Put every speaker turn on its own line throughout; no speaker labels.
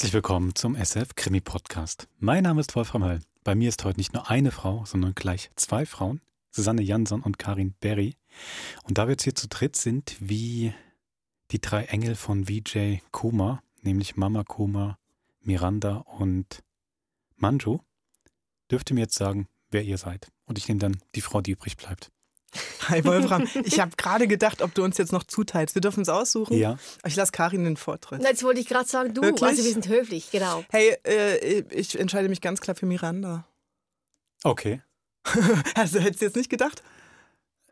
Herzlich willkommen zum SF Krimi Podcast. Mein Name ist Wolfram Höll. Bei mir ist heute nicht nur eine Frau, sondern gleich zwei Frauen, Susanne Jansson und Karin Berry. Und da wir jetzt hier zu dritt sind, wie die drei Engel von VJ Kuma, nämlich Mama Kuma, Miranda und Manju, dürft ihr mir jetzt sagen, wer ihr seid. Und ich nehme dann die Frau, die übrig bleibt.
Hi Wolfram, ich habe gerade gedacht, ob du uns jetzt noch zuteilst. Wir dürfen es aussuchen.
Ja.
Ich lasse Karin den Vortritt.
Jetzt wollte ich gerade sagen, du.
Wirklich?
Also wir sind höflich, genau.
Hey, äh, ich entscheide mich ganz klar für Miranda.
Okay,
Also hättest du jetzt nicht gedacht?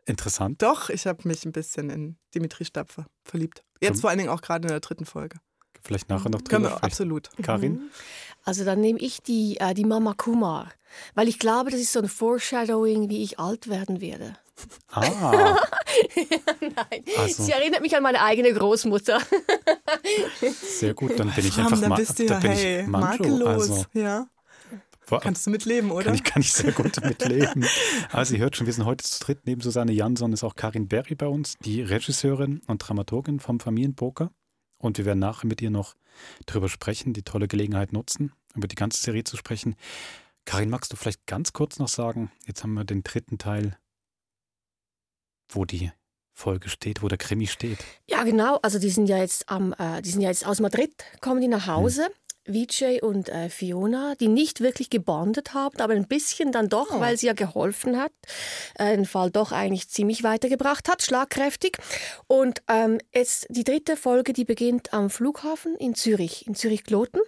interessant.
Doch, ich habe mich ein bisschen in Dimitri Stapfer verliebt. Jetzt
Komm.
vor allen Dingen auch gerade in der dritten Folge.
Vielleicht nachher noch
Können
drüber
wir
sprechen.
absolut.
Karin?
Also dann nehme ich die, äh, die Mama Kumar. Weil ich glaube, das ist so ein Foreshadowing, wie ich alt werden werde.
Ah,
Nein,
Also-
sie erinnert mich an meine eigene Großmutter.
sehr gut. Dann bin ich einfach
da
Ma
bist du
da
ja,
bin
hey,
ich Manjo.
makellos.
Also,
ja. Kannst du mitleben, oder?
Kann ich, kann ich sehr gut damit leben. Also ihr hört schon, wir sind heute zu dritt. Neben Susanne Jansson ist auch Karin Berry bei uns, die Regisseurin und Dramaturgin vom Familienpoker. Und wir werden nachher mit ihr noch drüber sprechen, die tolle Gelegenheit nutzen, über die ganze Serie zu sprechen. Karin, magst du vielleicht ganz kurz noch sagen, jetzt haben wir den dritten Teil, wo die Folge steht, wo der Krimi steht.
Ja, genau. Also die sind ja jetzt am, äh, die sind ja jetzt aus Madrid, kommen die nach Hause. Vijay und äh, Fiona, die nicht wirklich gebondet haben, aber ein bisschen dann doch, weil sie ja geholfen hat, äh, den Fall doch eigentlich ziemlich weitergebracht hat, schlagkräftig. Und ähm, jetzt die dritte Folge, die beginnt am Flughafen in Zürich, in Zürich-Kloten.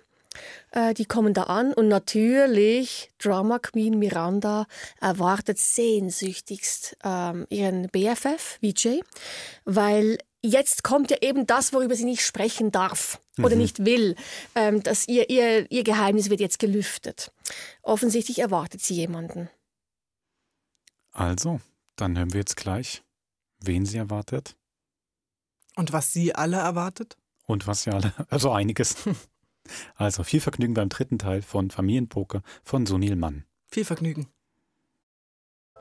Äh, die kommen da an und natürlich Drama Queen Miranda erwartet sehnsüchtigst ähm, ihren BFF Vijay, weil jetzt kommt ja eben das, worüber sie nicht sprechen darf oder nicht will. Ähm, dass ihr, ihr, ihr Geheimnis wird jetzt gelüftet. Offensichtlich erwartet sie jemanden.
Also, dann hören wir jetzt gleich, wen sie erwartet
Und was sie alle erwartet?
und was sie alle, also einiges. Also viel Vergnügen beim dritten Teil von Familienpoker von Sunil Mann.
Viel Vergnügen.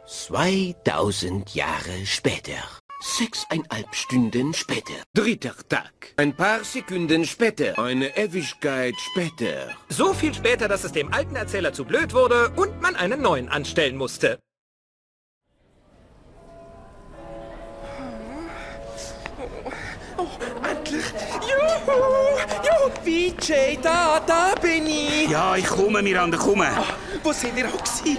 2000 Jahre später. Sechseinhalb Stunden später.
Dritter Tag. Ein paar Sekunden später. Eine Ewigkeit später.
So viel später, dass es dem alten Erzähler zu blöd wurde und man einen neuen anstellen musste.
Endlich! Juhu! Juhu! VJ, da, da bin ich!
Ja, ich komme, Miranda, komme.
Wo sind ihr auch gewesen?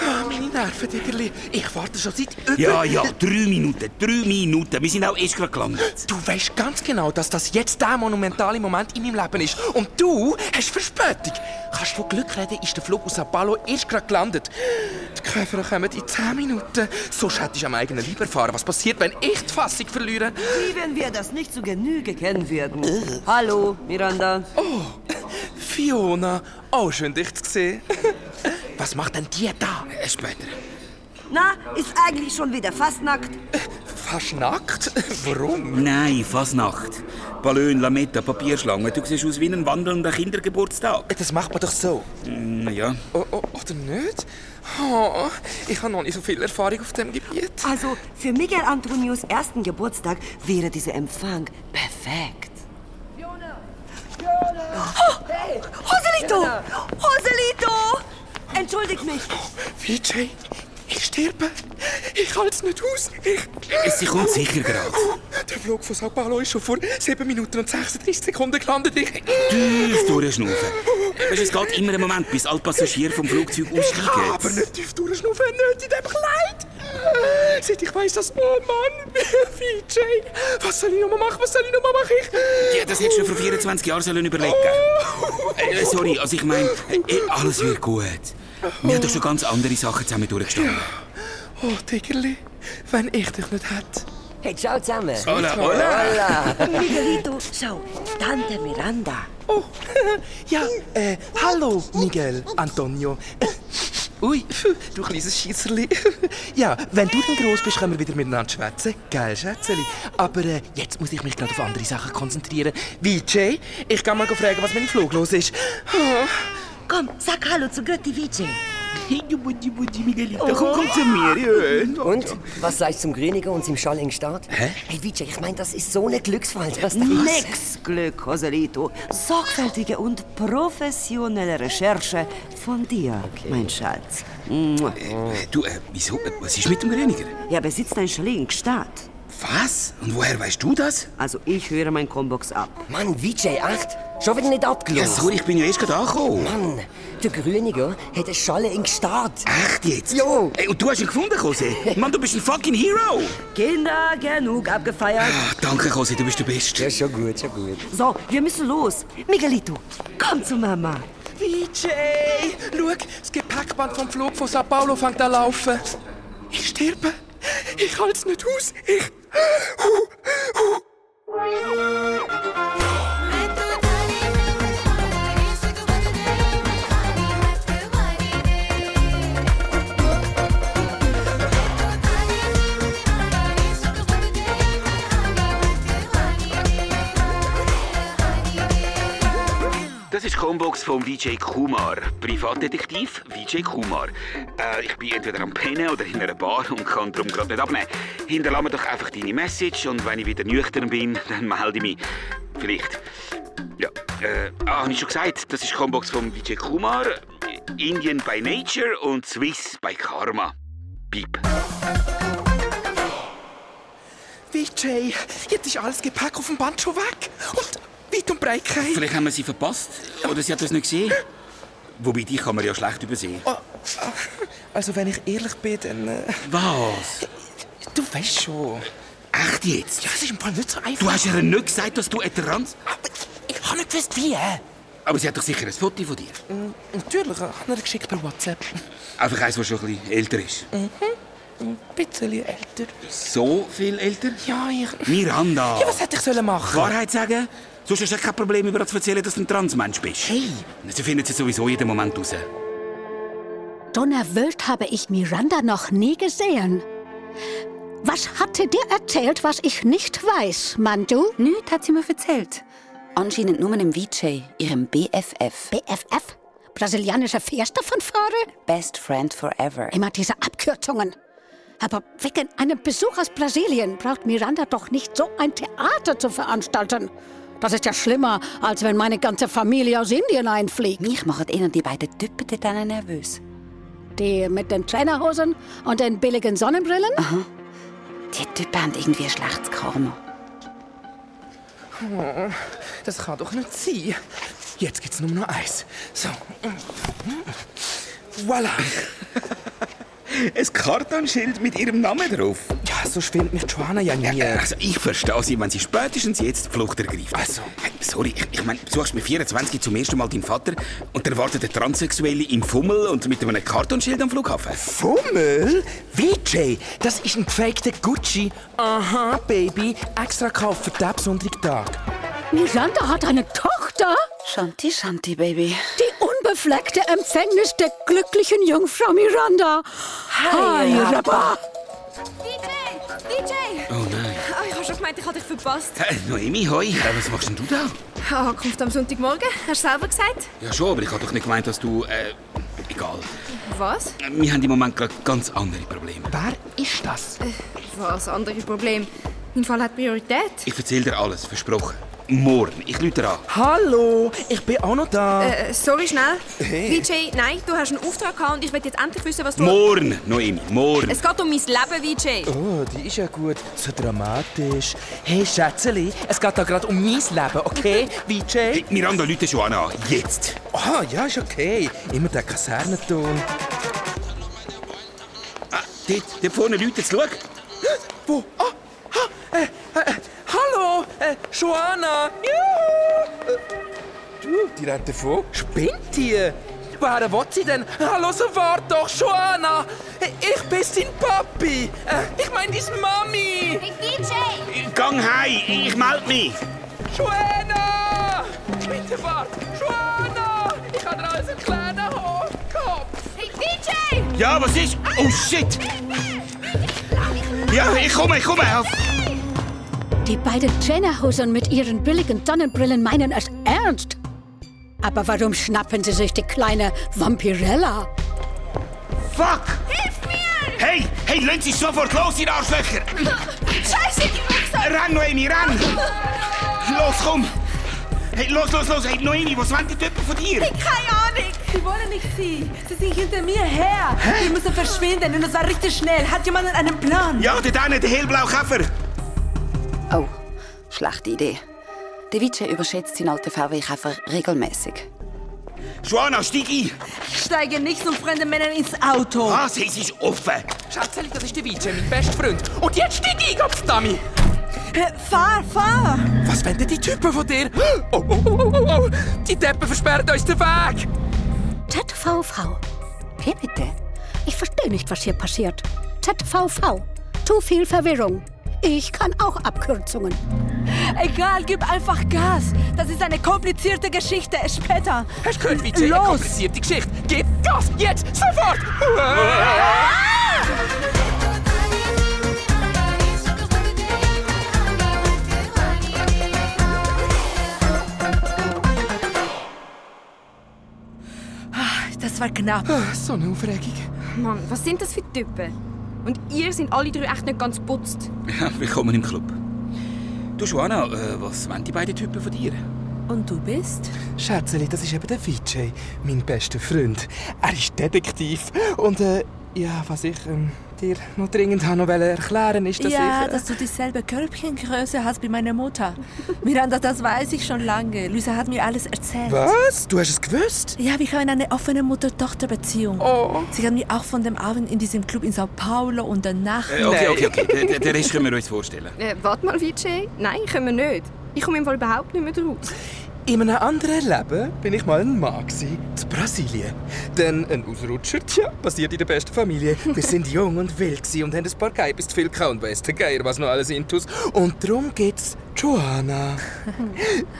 Ah, meine Nerven, Diggerli. Ich warte schon seit über...
Ja, ja, drei Minuten, drei Minuten. Wir sind auch erst gerade gelandet.
Du weißt ganz genau, dass das jetzt der monumentale Moment in meinem Leben ist. Und du hast Verspätung. Kannst du von Glück reden, ist der Flug aus Sao Paulo erst gerade gelandet. Die Käfer kommen in 10 Minuten. Sonst hätte ich am eigenen Leib erfahren, was passiert, wenn ich die Fassung verliere.
Wie wenn wir das nicht zu Genüge kennen würden. Hallo, Miranda.
Fiona, auch schön, dich zu sehen. Was macht denn die da?
Später.
Na, ist eigentlich schon wieder fast nackt.
Fast nackt? Warum?
Nein, Fasnacht. Ballon, Lametta, Papierschlange. Du siehst aus wie ein wandelnder Kindergeburtstag.
Das macht man doch so.
Hm, ja.
O o oder nicht? Oh, ich habe noch nicht so viel Erfahrung auf dem Gebiet.
Also, für Miguel Antonios ersten Geburtstag wäre dieser Empfang perfekt. Oh, Joselito! Joselito! Entschuldigt mich.
VJ, ich sterbe. Ich halte es nicht aus. Ich...
Sie kommt sicher gerade.
Oh, der Flug von Sao Paulo ist schon vor 7 Minuten und 36 Sekunden gelandet. Ich...
Tief durchschnaufen. Weißt es geht immer einen Moment, bis alle Passagiere vom Flugzeug
Ich kann aber
aussteigen.
nicht tief durchschnaufen, nicht in dem Kleid. Seit ich weiss, dass... Oh Mann, VJ. Was soll ich noch machen? Was soll ich noch machen? Ich...
Ja, das hättest du schon vor 24 Jahren sollen überlegen äh, Sorry, also ich meine, äh, alles wird gut. Wir haben doch schon ganz andere Sachen zusammen durchgestanden.
Oh, Tiggerli, wenn ich dich nicht hätte.
Hey, ciao zusammen.
Hola, hola.
Miguelito, schau, Tante Miranda.
Oh, ja, äh, hallo, Miguel, Antonio. Ui, du kleines Schiesserli. Ja, wenn du dann gross bist, können wir wieder miteinander schwätzen. Geil, Schätzeli. Aber äh, jetzt muss ich mich gerade auf andere Sachen konzentrieren. Wie, Jay? Ich kann mal fragen, was mit dem Flug los ist. Oh,
Komm, sag Hallo zu Götti Vijay.
Miguelito, komm, komm zu mir.
Und? Was sagst du zum Grüniger und zum Schalling Start?
Hä?
Hey, Vijay, ich meine, das ist so ein Glücksfall. Das
Nix Glück, Joselito. Sorgfältige und professionelle Recherche von dir, mein Schatz.
Äh, Du, äh, wieso? Äh, Was ist mit dem Grüniger?
Er besitzt ein Chalet in Gstaad.
Was? Und woher weißt du das?
Also ich höre mein Combox ab.
Mann, Vijay, echt? Schon wieder nicht
Ja,
abgelaufen?
sorry, ich bin ja erst gerade angekommen.
Mann, der Grüniger hat eine Schale in Gstaad.
Echt jetzt?
Jo.
Ey, und du hast ihn gefunden, Jose? Mann, du bist ein fucking Hero.
Kinder, genug abgefeiert.
Ah, danke, Jose, du bist der Beste.
Ja, schon gut, schon gut.
So, wir müssen los. Miguelito, komm zu Mama.
VJ! Schau, das Gepäckband vom Flug von Sao Paulo fängt an zu laufen. Ich sterbe. Ich halte es nicht aus. Ich...
Das ist die Combox von Vijay Kumar, Privatdetektiv Vijay Kumar. Äh, ich bin entweder am Pennen oder in einer Bar und kann darum gerade nicht abnehmen. Hinterlass mir doch einfach deine Message und wenn ich wieder nüchtern bin, dann melde ich mich. Vielleicht. Ja, äh, ah, habe ich schon gesagt, das ist die Combox von Vijay Kumar, Indian by Nature und Swiss by Karma. Piep.
VJ, jetzt ist alles Gepäck auf dem Band weg. Und weit und breit kein...
Vielleicht haben wir sie verpasst oder sie hat das nicht gesehen. Wobei, die kann man ja schlecht übersehen.
Oh, ah, Also, wenn ich ehrlich bin, dann... Äh,
Was?
du weißt schon.
Echt jetzt?
Ja, es ist im Fall nicht so einfach.
Du hast ihr nicht gesagt, dass du ein Trans...
Aber ich, ich habe nicht gewusst, wie.
Aber sie hat doch sicher ein Foto von dir.
Natürlich, ich habe ihr geschickt per WhatsApp.
Einfach eins, das schon ein bisschen älter ist.
Ein bisschen älter.
So viel älter?
Ja, ich...
Miranda!
Ja, was hätte ich sollen machen?
Wahrheit sagen? Sonst hast du kein Problem, über das zu erzählen, dass du ein Transmensch bist.
Hey.
Sie findet sie sowieso jeden Moment raus.
Donnerwölkt habe ich Miranda noch nie gesehen. Was hatte dir erzählt, was ich nicht weiß, Mandu?
Nichts hat sie mir erzählt. Anscheinend nur dem VJ, ihrem BFF.
BFF? Brasilianische Fährstoffenfahrer?
Best Friend Forever.
Immer diese Abkürzungen. Aber wegen einem Besuch aus Brasilien braucht Miranda doch nicht so ein Theater zu veranstalten. Das ist ja schlimmer, als wenn meine ganze Familie aus Indien einfliegt.
Mich machen eher die beiden Typen dort nervös.
Die mit den Trainerhosen und den billigen Sonnenbrillen?
Die Typen haben irgendwie ein schlechtes Karma.
Oh, das kann doch nicht sein. Jetzt gibt's nur noch eins. So. Voilà.
Ein Kartonschild mit ihrem Namen drauf.
Ja, so schwimmt mich Joanna ja nie.
Ja, also ich verstehe sie, wenn sie spätestens jetzt die Flucht ergreift.
Also.
Hey, sorry, ich, ich meine, du suchst mit 24 zum ersten Mal deinen Vater und dann wartet der Transsexuelle im Fummel und mit einem Kartonschild am Flughafen.
Fummel? VJ, das ist ein gefakter Gucci. Aha, Baby. Extra gekauft für den besonderen Tag.
Miranda hat eine Tochter?
Shanti, Shanti, Baby.
Die unbefleckte Empfängnis der glücklichen Jungfrau Miranda. Hi, Rabba.
DJ! DJ!
Oh nein.
Ah, ich habe schon gemeint, ich habe dich verpasst.
Hey, Noemi, hoi. Äh, Was machst denn du da?
Ankunft am Sonntagmorgen, hast du selber gesagt?
Ja schon, aber ich habe doch nicht gemeint, dass du... Äh, egal.
Was?
Wir haben im Moment ganz andere Probleme.
Wer ist das?
Was? Andere Problem. Mein Fall hat Priorität.
Ich erzähle dir alles, versprochen. Morgen. Ich dir an.
Hallo, ich bin auch noch da.
Äh, sorry, schnell.
Hey.
VJ, nein, du hast einen Auftrag gehabt und ich will jetzt endlich wissen, was du...
Morgen, Noemi, morgen.
Es geht um mein Leben, VJ.
Oh, die ist ja gut. So dramatisch. Hey, Schätzeli, es geht da gerade um mein Leben, okay? VJ?
Hey, Miranda, Leute schon an. Jetzt.
Ah, ja, ist okay. Immer der Kasernenton.
Ah, dort, dort vorne Leute, jetzt schau.
Wo? Ah, ah, äh, äh, hallo, äh, Joanna. Juhu. Du, die rennt davon. Spinnt die? Woher will sie denn? Hallo, so wart doch, Joanna. Ich bin dein Papi. Äh, Ich meine, deine Mami.
Hey, VJ!
Gang heim, ich melde mich.
Joanna! Bitte wart. Joanna! Ich habe dir alles erklärt, Kopf.
Hey, VJ!
Ja, was ist? Oh shit! Ja, ich komme, ich komme.
Die beiden Trainerhosen mit ihren billigen Sonnenbrillen meinen es ernst. Aber warum schnappen sie sich die kleine Vampirella?
fuck!
Hilf mir!
Hey, hey, lass sie sofort los, ihr Arschlöcher!
Scheiße, die Rucksack!
Renn, Noemi, renn! Los, komm! Hey, los, los, los! Hey, Noemi, was wollen die Typen von dir?
Keine Ahnung!
Sie wollen nicht sie. Sie sind hinter mir her. Wir müssen verschwinden und es war richtig schnell. Hat jemand einen Plan?
Ja, dort eine, der hellblaue Käfer!
Oh, schlechte Idee. Der Vijay überschätzt seinen alten VW-Käfer regelmäßig.
Joanna, steig ein!
Ich steige nicht zum fremden Männern ins Auto.
Was? Es ist offen!
Schätzeli, das ist der Vijay, mein bester Freund. Und jetzt steig ein, Gottsdami!
Äh, Fahr, fahr!
Was wollen denn die Typen von dir? Oh, oh, oh, oh, oh. Die Deppen versperren uns den Weg!
ZVV. Wie bitte? Ich verstehe nicht, was hier passiert. ZVV. Zu viel Verwirrung. Ich kann auch Abkürzungen.
Egal, gib einfach Gas. Das ist eine komplizierte Geschichte. Später.
Du gehört, Vijay? Eine
Los!
komplizierte Geschichte. Gib Gas, jetzt, sofort!
Das war knapp.
Ah, So eine Aufregung.
Mann, was sind das für Typen? Und ihr sind alle drei echt nicht ganz putzt.
Ja, willkommen im Club. Du, Joanna, äh, was wollen die beiden Typen von dir?
Und du bist?
Schätzeli, das ist eben der Vijay, mein bester Freund. Er ist Detektiv. Und, äh, ja, was ich ähm, dir noch dringend noch erklären ist, dass
ja,
ich...
Dass du dieselbe Körbchengröße hast wie meine Mutter. Miranda, das weiß ich schon lange. Luisa hat mir alles erzählt.
was? Du hast es gewusst?
Ja, wir haben eine offene Mutter-Tochter-Beziehung.
Oh.
Sie hat mir auch von dem Abend in diesem Club in Sao Paulo und danach...
Äh, okay, okay, okay. Den, den- den Rest können wir uns vorstellen.
Äh, warte mal, Vijay. Nein, können wir nicht. Ich komme im Fall überhaupt nicht mehr raus.
In einem anderen Leben bin ich mal ein Mann gsi, in Brasilien. Dann ein Ausrutscher, tja, passiert in der besten Familie. Wir sind jung und wild gsi und haben ein paar Geibis zu viel gehabt und weiss der Geier, was noch alles intus. Und darum geht's Joanna.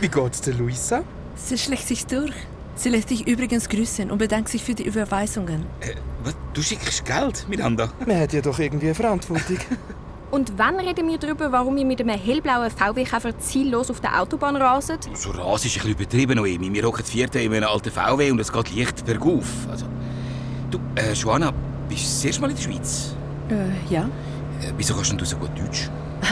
Wie geht's der Luisa?
Sie schlägt sich durch. Sie lässt dich übrigens grüßen und bedankt sich für die Überweisungen.
Äh, was? Du schickst Geld, Miranda?
Man hat ja doch irgendwie eine Verantwortung.
Und wann reden wir darüber, warum wir mit einem hellblauen VW-Käfer ziellos auf der Autobahn rasen?
So Ras ist ein bisschen übertrieben, Noemi. Wir hocken vierte in einem alten VW und es geht leicht bergauf. Also, du, äh, Joanna, bist du das erste Mal in der Schweiz?
Äh, ja.
Äh, wieso kannst denn du so gut Deutsch?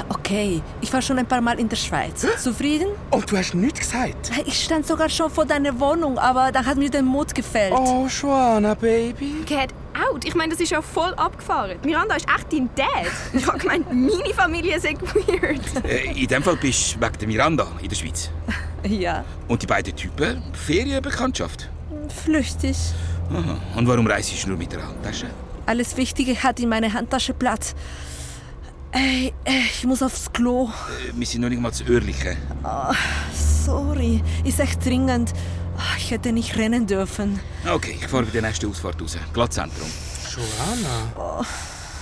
Okay, ich war schon ein paar Mal in der Schweiz. Zufrieden?
Und du hast nichts gesagt?
Ich stand sogar schon vor deiner Wohnung, aber da hat mir der Mut gefällt.
Oh, Joanna, Baby.
Get out! Ich meine, das ist ja voll abgefahren. Miranda ist echt dein Dad. Ich habe gemeint, meine Familie sei weird.
Äh, in dem Fall bist du wegen der Miranda in der Schweiz.
Ja,
Und die beiden Typen, Ferienbekanntschaft.
flüchtig.
Aha. Und warum reist du nur mit der Handtasche?
Alles Wichtige hat in meiner Handtasche Platz. Ey, ey, ich muss aufs Klo.
Äh, wir sind noch nicht mal zu Örlichen.
Ah, sorry, ist echt dringend. Ah, Ich hätte nicht rennen dürfen.
Okay, ich fahre bei der nächsten Ausfahrt raus. Glattzentrum.
Joanna?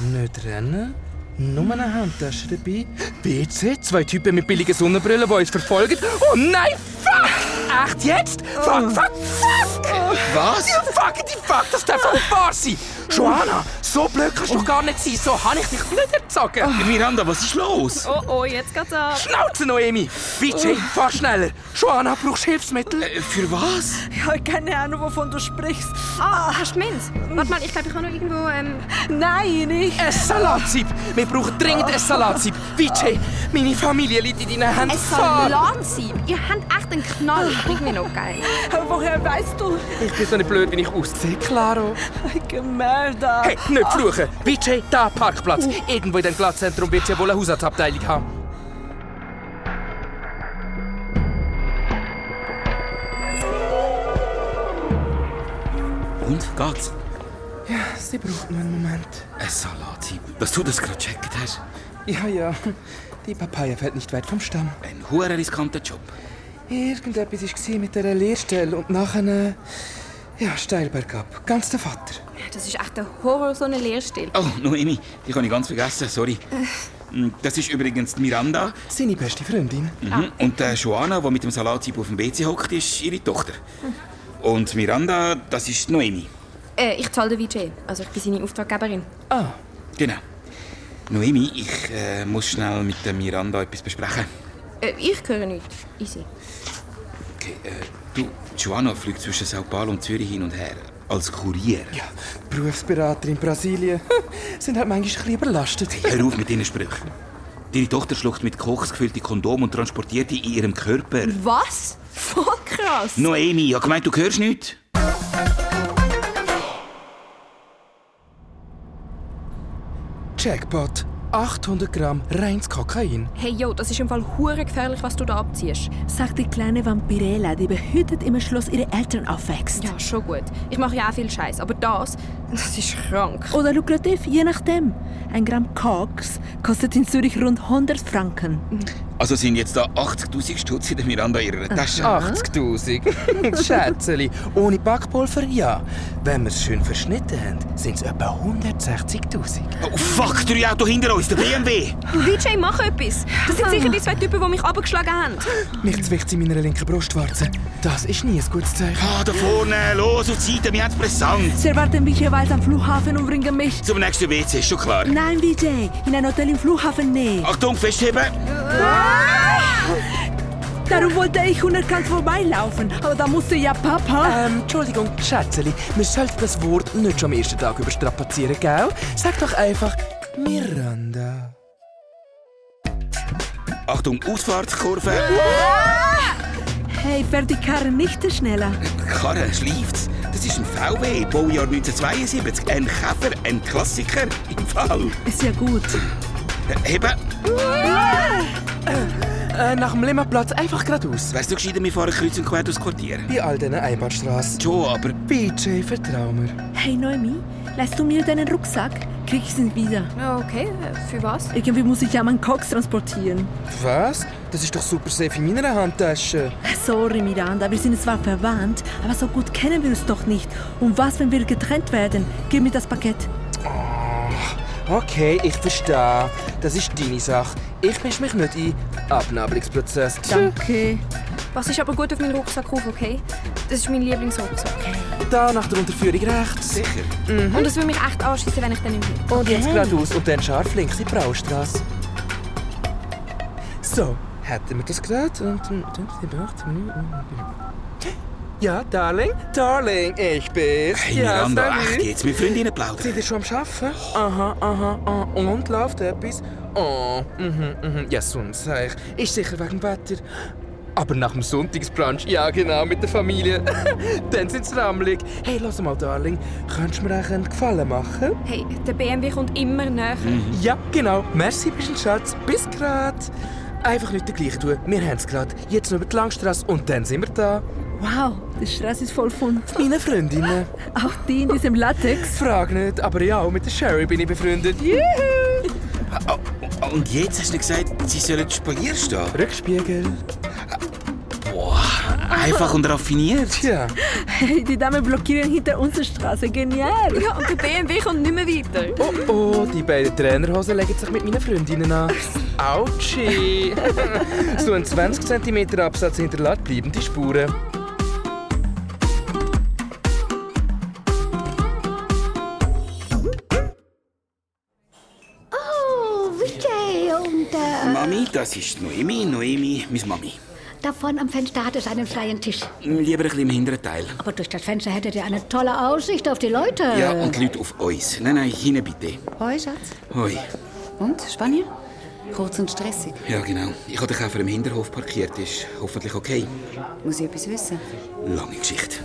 Nicht rennen? Nur eine Handtasche dabei? BC, zwei Typen mit billigen Sonnenbrillen, die uns verfolgen. Oh nein, fuck! Echt jetzt? Fuck, fuck, fuck!
Was?
Ja, fuck, die fuck, das darf nicht wahr sein! Joanna, so blöd kannst du doch gar nicht sein. So habe ich dich nicht erzogen.
Äh, Miranda, was ist los?
Oh oh, jetzt geht's ab.
Schnauze, Noemi! Vijay, fahr schneller! Joanna, brauchst du Hilfsmittel?
Äh, für was?
Ich habe keine Ahnung, wovon du sprichst.
Ah, hast du Minz? Warte mal, ich glaube, ich habe noch irgendwo... Ähm...
Nein, nicht.
Ein Salatsieb! Wir brauchen dringend ein Salatsieb! Vijay, meine Familie liegt in deinen Händen.
Ein Salatsieb? Ihr habt echt einen Knall. Bringt mir noch geil.
Aber woher weißt du?
Ich bin so nicht blöd, wie ich aussehe, Claro.
Gemeldet.
Hey, nicht fluchen! Vijay, da Parkplatz. Irgendwo in dem Glattzentrum wird ja wohl eine Hausarztabteilung haben.
Und, geht's?
Ja, sie braucht nur einen Moment.
Ein Salatsieb. Dass du das gerade gecheckt hast.
Ja, ja. Die Papaya fällt nicht weit vom Stamm.
Ein hoher riskanter Job.
Irgendetwas war mit dieser Lehrstelle und nachher... Äh, ja, steil bergab. Ganz der Vater.
Das ist echt der Horror, so eine Lehrstelle.
Oh, Noemi, die habe ich ganz vergessen, sorry. Mm, Das ist übrigens Miranda.
Seine beste Freundin.
Mhm. Und äh, Joanna, die mit dem Salatsieb auf dem WC hockt, ist ihre Tochter. Und Miranda, das ist Noemi.
Äh, ich zahle den Vijay. Also ich bin seine Auftraggeberin.
Ah.
Genau. Noemi, ich äh, muss schnell mit der Miranda etwas besprechen.
Äh, ich höre nichts. Easy.
Okay, äh, du, Joanna fliegt zwischen Sao Paulo und Zürich hin und her. Als Kurier?
Ja, Berufsberater in Brasilien sind halt manchmal ein bisschen überlastet.
Hör auf mit deinen Sprüchen. Deine Tochter schluckt mit Koks gefüllte Kondom und transportiert die in ihrem Körper.
Was? Voll krass.
Noemi, ich habe gemeint, du hörst nichts.
Jackpot. 800 Gramm reines Kokain.
Hey, yo, das ist im Fall hure gefährlich, was du da abziehst.
Sagt die kleine Vampirella, die behütet im Schloss ihre Eltern aufwächst.
Ja, schon gut. Ich mache ja auch viel Scheiß, aber das, das ist krank.
Oder lukrativ, je nachdem. Ein Gramm Koks kostet in Zürich rund 100 Franken.
Also sind jetzt da 80.000 Stutz in der Miranda ihrer Tasche?
80.000. Schätzeli. Ohne Backpulver, ja. Wenn wir es schön verschnitten haben, sind es etwa 160.000.
Oh, fuck, drei Auto hinter uns, der BMW.
VJ, mach etwas. Das sind sicher die zwei Typen, die mich abgeschlagen haben.
Mich zwickt in meiner linken Brustwarze. Das ist nie ein gutes Zeichen.
Ah, da vorne, los auf die Seite, wir haben es brisant.
Sie erwarten mich jeweils am Flughafen und bringen mich...
Zum nächsten WC, ist schon klar.
Nein, VJ, in ein Hotel im Flughafen Nähe.
Achtung, festheben.
Darum wollte ich unerkannt vorbeilaufen, aber da musste ja Papa...
Ähm, Entschuldigung, Schätzeli, wir sollten das Wort nicht schon am ersten Tag überstrapazieren, gell? Sag doch einfach Miranda.
Achtung, Ausfahrtskurve.
Hey, fährt die Karre nicht schneller?
Karre, schleift's. Das ist ein VW, Baujahr 1972. Ein Käfer, ein Klassiker. Im Fall.
Ist ja gut.
Heben.
Äh, nach dem Limmerplatz einfach geradeaus.
Wärst du gescheiter, wir fahren kreuz und quer durchs Quartier?
Bei all diesen Einbahnstraßen.
Schon, aber...
BJ, vertrau mir.
Hey Noemi, leist du mir deinen Rucksack? Krieg ich ihn wieder.
Okay, für was?
Irgendwie muss ich ja meinen Koks transportieren.
Was? Das ist doch super safe in meiner Handtasche.
Sorry, Miranda, wir sind zwar verwandt, aber so gut kennen wir uns doch nicht. Und was, wenn wir getrennt werden? Gib mir das Paket.
Okay, ich verstehe. Das ist deine Sache. Ich mische mich nicht ein. Abnabelungsprozess.
Danke.
Was ist aber gut auf meinen Rucksack auf, okay? Das ist mein Lieblingsrucksack.
Da nach der Unterführung rechts.
Sicher.
Mhm.
Und es würde mich echt anschießen, wenn ich dann nicht bin.
Und jetzt geradeaus und dann scharf links in die Braustrasse. So, hätten wir das gerade und dann dann sind wir acht Minuten. Ja, Darling? Darling, ich bin's.
Hey,
ja,
Miranda,
salut.
echt jetzt? mit Freundinnen plaudern.
Sind ihr schon am Arbeiten? Aha, aha, aha. Und läuft etwas? Oh, mhm, mhm. Ja, sonst sag ich. Ist sicher wegen dem Wetter. Aber nach dem Sonntagsbrunch, ja genau, mit der Familie. Dann sind's rammelig. Hey, lass mal, Darling. Könntest du mir einen Gefallen machen?
Hey, der BMW kommt immer näher.
Ja, genau. Merci, bist ein Schatz. Bis grad. Einfach nicht der gleiche tun. Wir haben's grad. Jetzt noch über die Langstrasse und dann sind wir da.
Wow, der Stress ist voll von
Meine Freundinnen.
auch die in diesem Latex.
Frag nicht, aber ja, auch mit der Sherry bin ich befreundet. Juhu!
Oh, und jetzt hast du gesagt, sie sollen Spalier stehen?
Rückspiegel.
Boah, einfach und raffiniert.
Tja.
Hey, die Damen blockieren hinter unserer Straße. Genial.
Ja, und der BMW kommt nicht mehr weiter.
Oh oh, die beiden Trainerhosen legen sich mit meinen Freundinnen an. Autschi! so ein 20 cm Absatz hinterlässt bleibende Spuren.
Oh, Vijay und äh,
Mami, das ist Noemi. Noemi, meine Mami.
Da vorne am Fenster hat es einen freien Tisch.
Lieber ein bisschen im hinteren Teil.
Aber durch das Fenster hättet ihr eine tolle Aussicht auf die Leute.
Ja, und die Leute auf uns. Nein, nein, hinein bitte.
Hoi, Schatz.
Hoi.
Und, Spanien? Kurz und stressig.
Ja, genau. Ich habe den Käfer im Hinterhof parkiert. Ist hoffentlich okay.
Muss ich etwas wissen?
Lange Geschichte.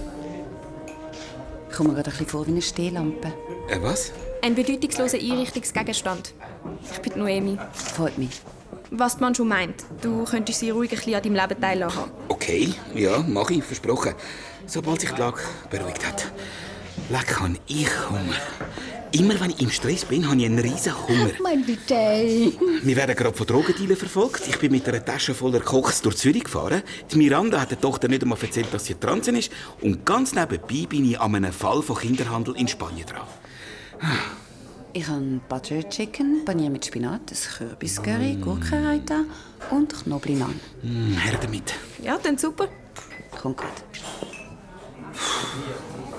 Ich komme mir gerade ein bisschen vor wie eine Stehlampe.
Äh, was?
Ein bedeutungsloser Einrichtungsgegenstand. Ich bin Noemi.
Freut mich.
Was die Mann meint, du könntest sie ruhig ein bisschen an deinem Leben teilhaben.
Okay, ja, mache ich, versprochen. Sobald sich die Lage beruhigt hat. Leck, habe ich Hunger. Immer wenn ich im Stress bin, habe ich einen riesen Hunger.
Mein Vijay.
Wir werden gerade von Drogendealern verfolgt. Ich bin mit einer Tasche voller Koks durch Zürich gefahren. Die Miranda hat der Tochter nicht einmal erzählt, dass sie transen ist. Und ganz nebenbei bin ich an einem Fall von Kinderhandel in Spanien dran.
Ich habe Butter Chicken, Panier mit Spinat, ein Kürbiscurry, Gurkenraita und Knoblauchnahen.
Hm, her damit.
Ja, dann super.
Kommt gut.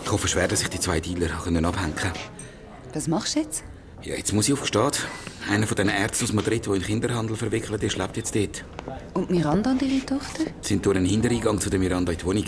Ich hoffe schwer, dass ich die zwei Dealer abhängen kann.
Was machst du jetzt?
Ja, jetzt muss ich auf Gestad. Einer von den Ärzten aus Madrid, der in Kinderhandel verwickelt ist, lebt jetzt dort.
Und Miranda und ihre Tochter?
Sie sind durch einen Hintereingang zu der Miranda in die Wohnung.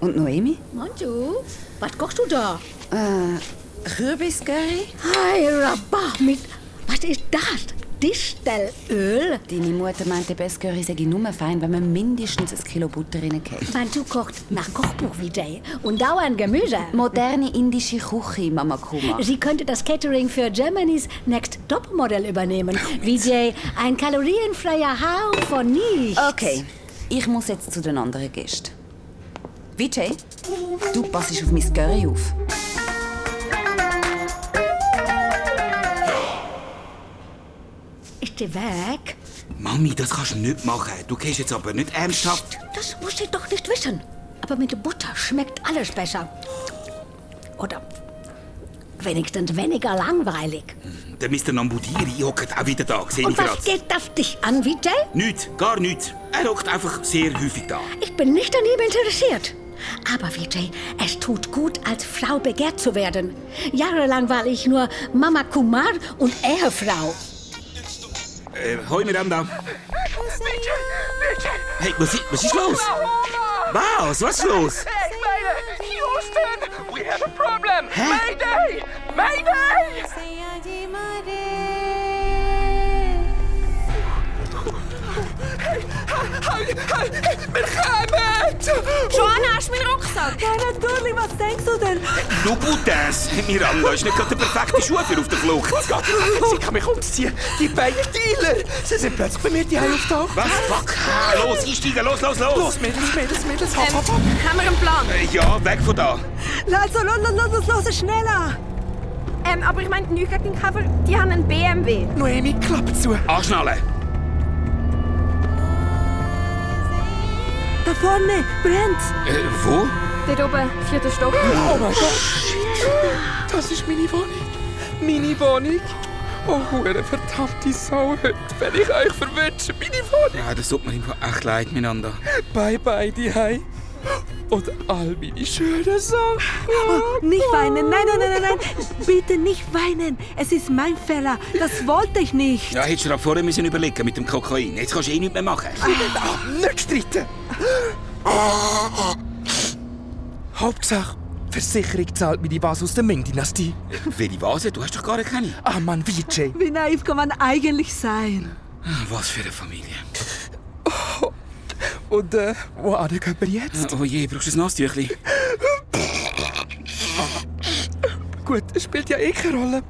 Und Noemi?
Manju, was kochst du da?
Äh, Kürbiscurry?
Hey, Rabah, mit. Was ist das? Distelöl?
Deine Mutter meinte, Besscurry sei nur fein, wenn man mindestens ein Kilo Butter reingeht.
Mein du kocht nach Kochbuch wie Jay. Und dauernd Gemüse.
Moderne indische Küche, Mama Kuma.
Sie könnte das Catering für Germany's Next Topmodel übernehmen. Vijay, ein kalorienfreier Hauch von nichts.
Okay, ich muss jetzt zu den anderen Gästen. Vijay, du passest auf mein Curry auf.
Die weg?
Mami, das kannst du nicht machen. Du gehst jetzt aber nicht ernsthaft.
Das muss sie doch nicht wissen. Aber mit Butter schmeckt alles besser. Oder wenigstens weniger langweilig.
Der Mr. Nambudiri hockt auch wieder da, sehe ich
Und was
gerade.
geht das dich an, Vijay?
Nichts, gar nichts. Er hockt einfach sehr häufig da.
Ich bin nicht an ihm interessiert. Aber Vijay, es tut gut, als Frau begehrt zu werden. Jahrelang war ich nur Mama Kumar und Ehefrau.
Äh, hoi Miranda. Hey, was, i- was ist los? Was? Was ist los?
Hey, Mayday! Houston! We have a problem! Mayday! Mayday! Wir kommen!
Joanna, hast du meinen Rucksack?
Ja, natürlich. Was denkst du denn?
Du Buttes! Miranda ist nicht gerade der perfekte Schuh für auf der Flucht.
Sie kann mich umziehen. Die beiden Dealer. Sie sind plötzlich bei mir die auftaucht.
Was? Fuck! Ah, los, einsteigen, los, los, los!
Los, Mädels, Mädels, Mädels, hopp,
Ähm,
hopp, hopp.
haben wir einen Plan?
Äh, ja, weg von da.
Also, los, los, los, los, schneller.
Ähm, aber ich meine, nichts gegen den Cover, die haben einen BMW.
Noemi, Klappe zu.
Anschnallen!
Da vorne brennt.
Äh, wo?
Dort oben, vierter Stock.
Oh mein Gott. Das ist meine Wohnung. Meine Wohnung. Oh, hure verdammte Sau. Heute werde ich euch verwünschen. Meine Wohnung.
Ja, das tut mir einfach echt leid, Miranda.
Bye, bye, die Hei. Und all meine schönen Sachen.
Oh, nicht weinen. Nein, nein, nein, nein, nein. Bitte nicht weinen. Es ist mein Fehler. Das wollte ich nicht.
Ja, hättest du dir vorher müssen überlegen mit dem Kokain. Jetzt kannst du eh nichts mehr machen.
Ah, nicht streiten. Hauptsache, Versicherung zahlt mir die Vase aus der Ming-Dynastie.
Welche Vase? Du hast doch gar keine.
Ah, Mann, Vijay.
Wie naiv kann man eigentlich sein?
Was für eine Familie.
Und äh, wo gehen wir jetzt?
Oh je, brauchst du ein Nasstüchli?
Gut, es spielt ja eh keine Rolle.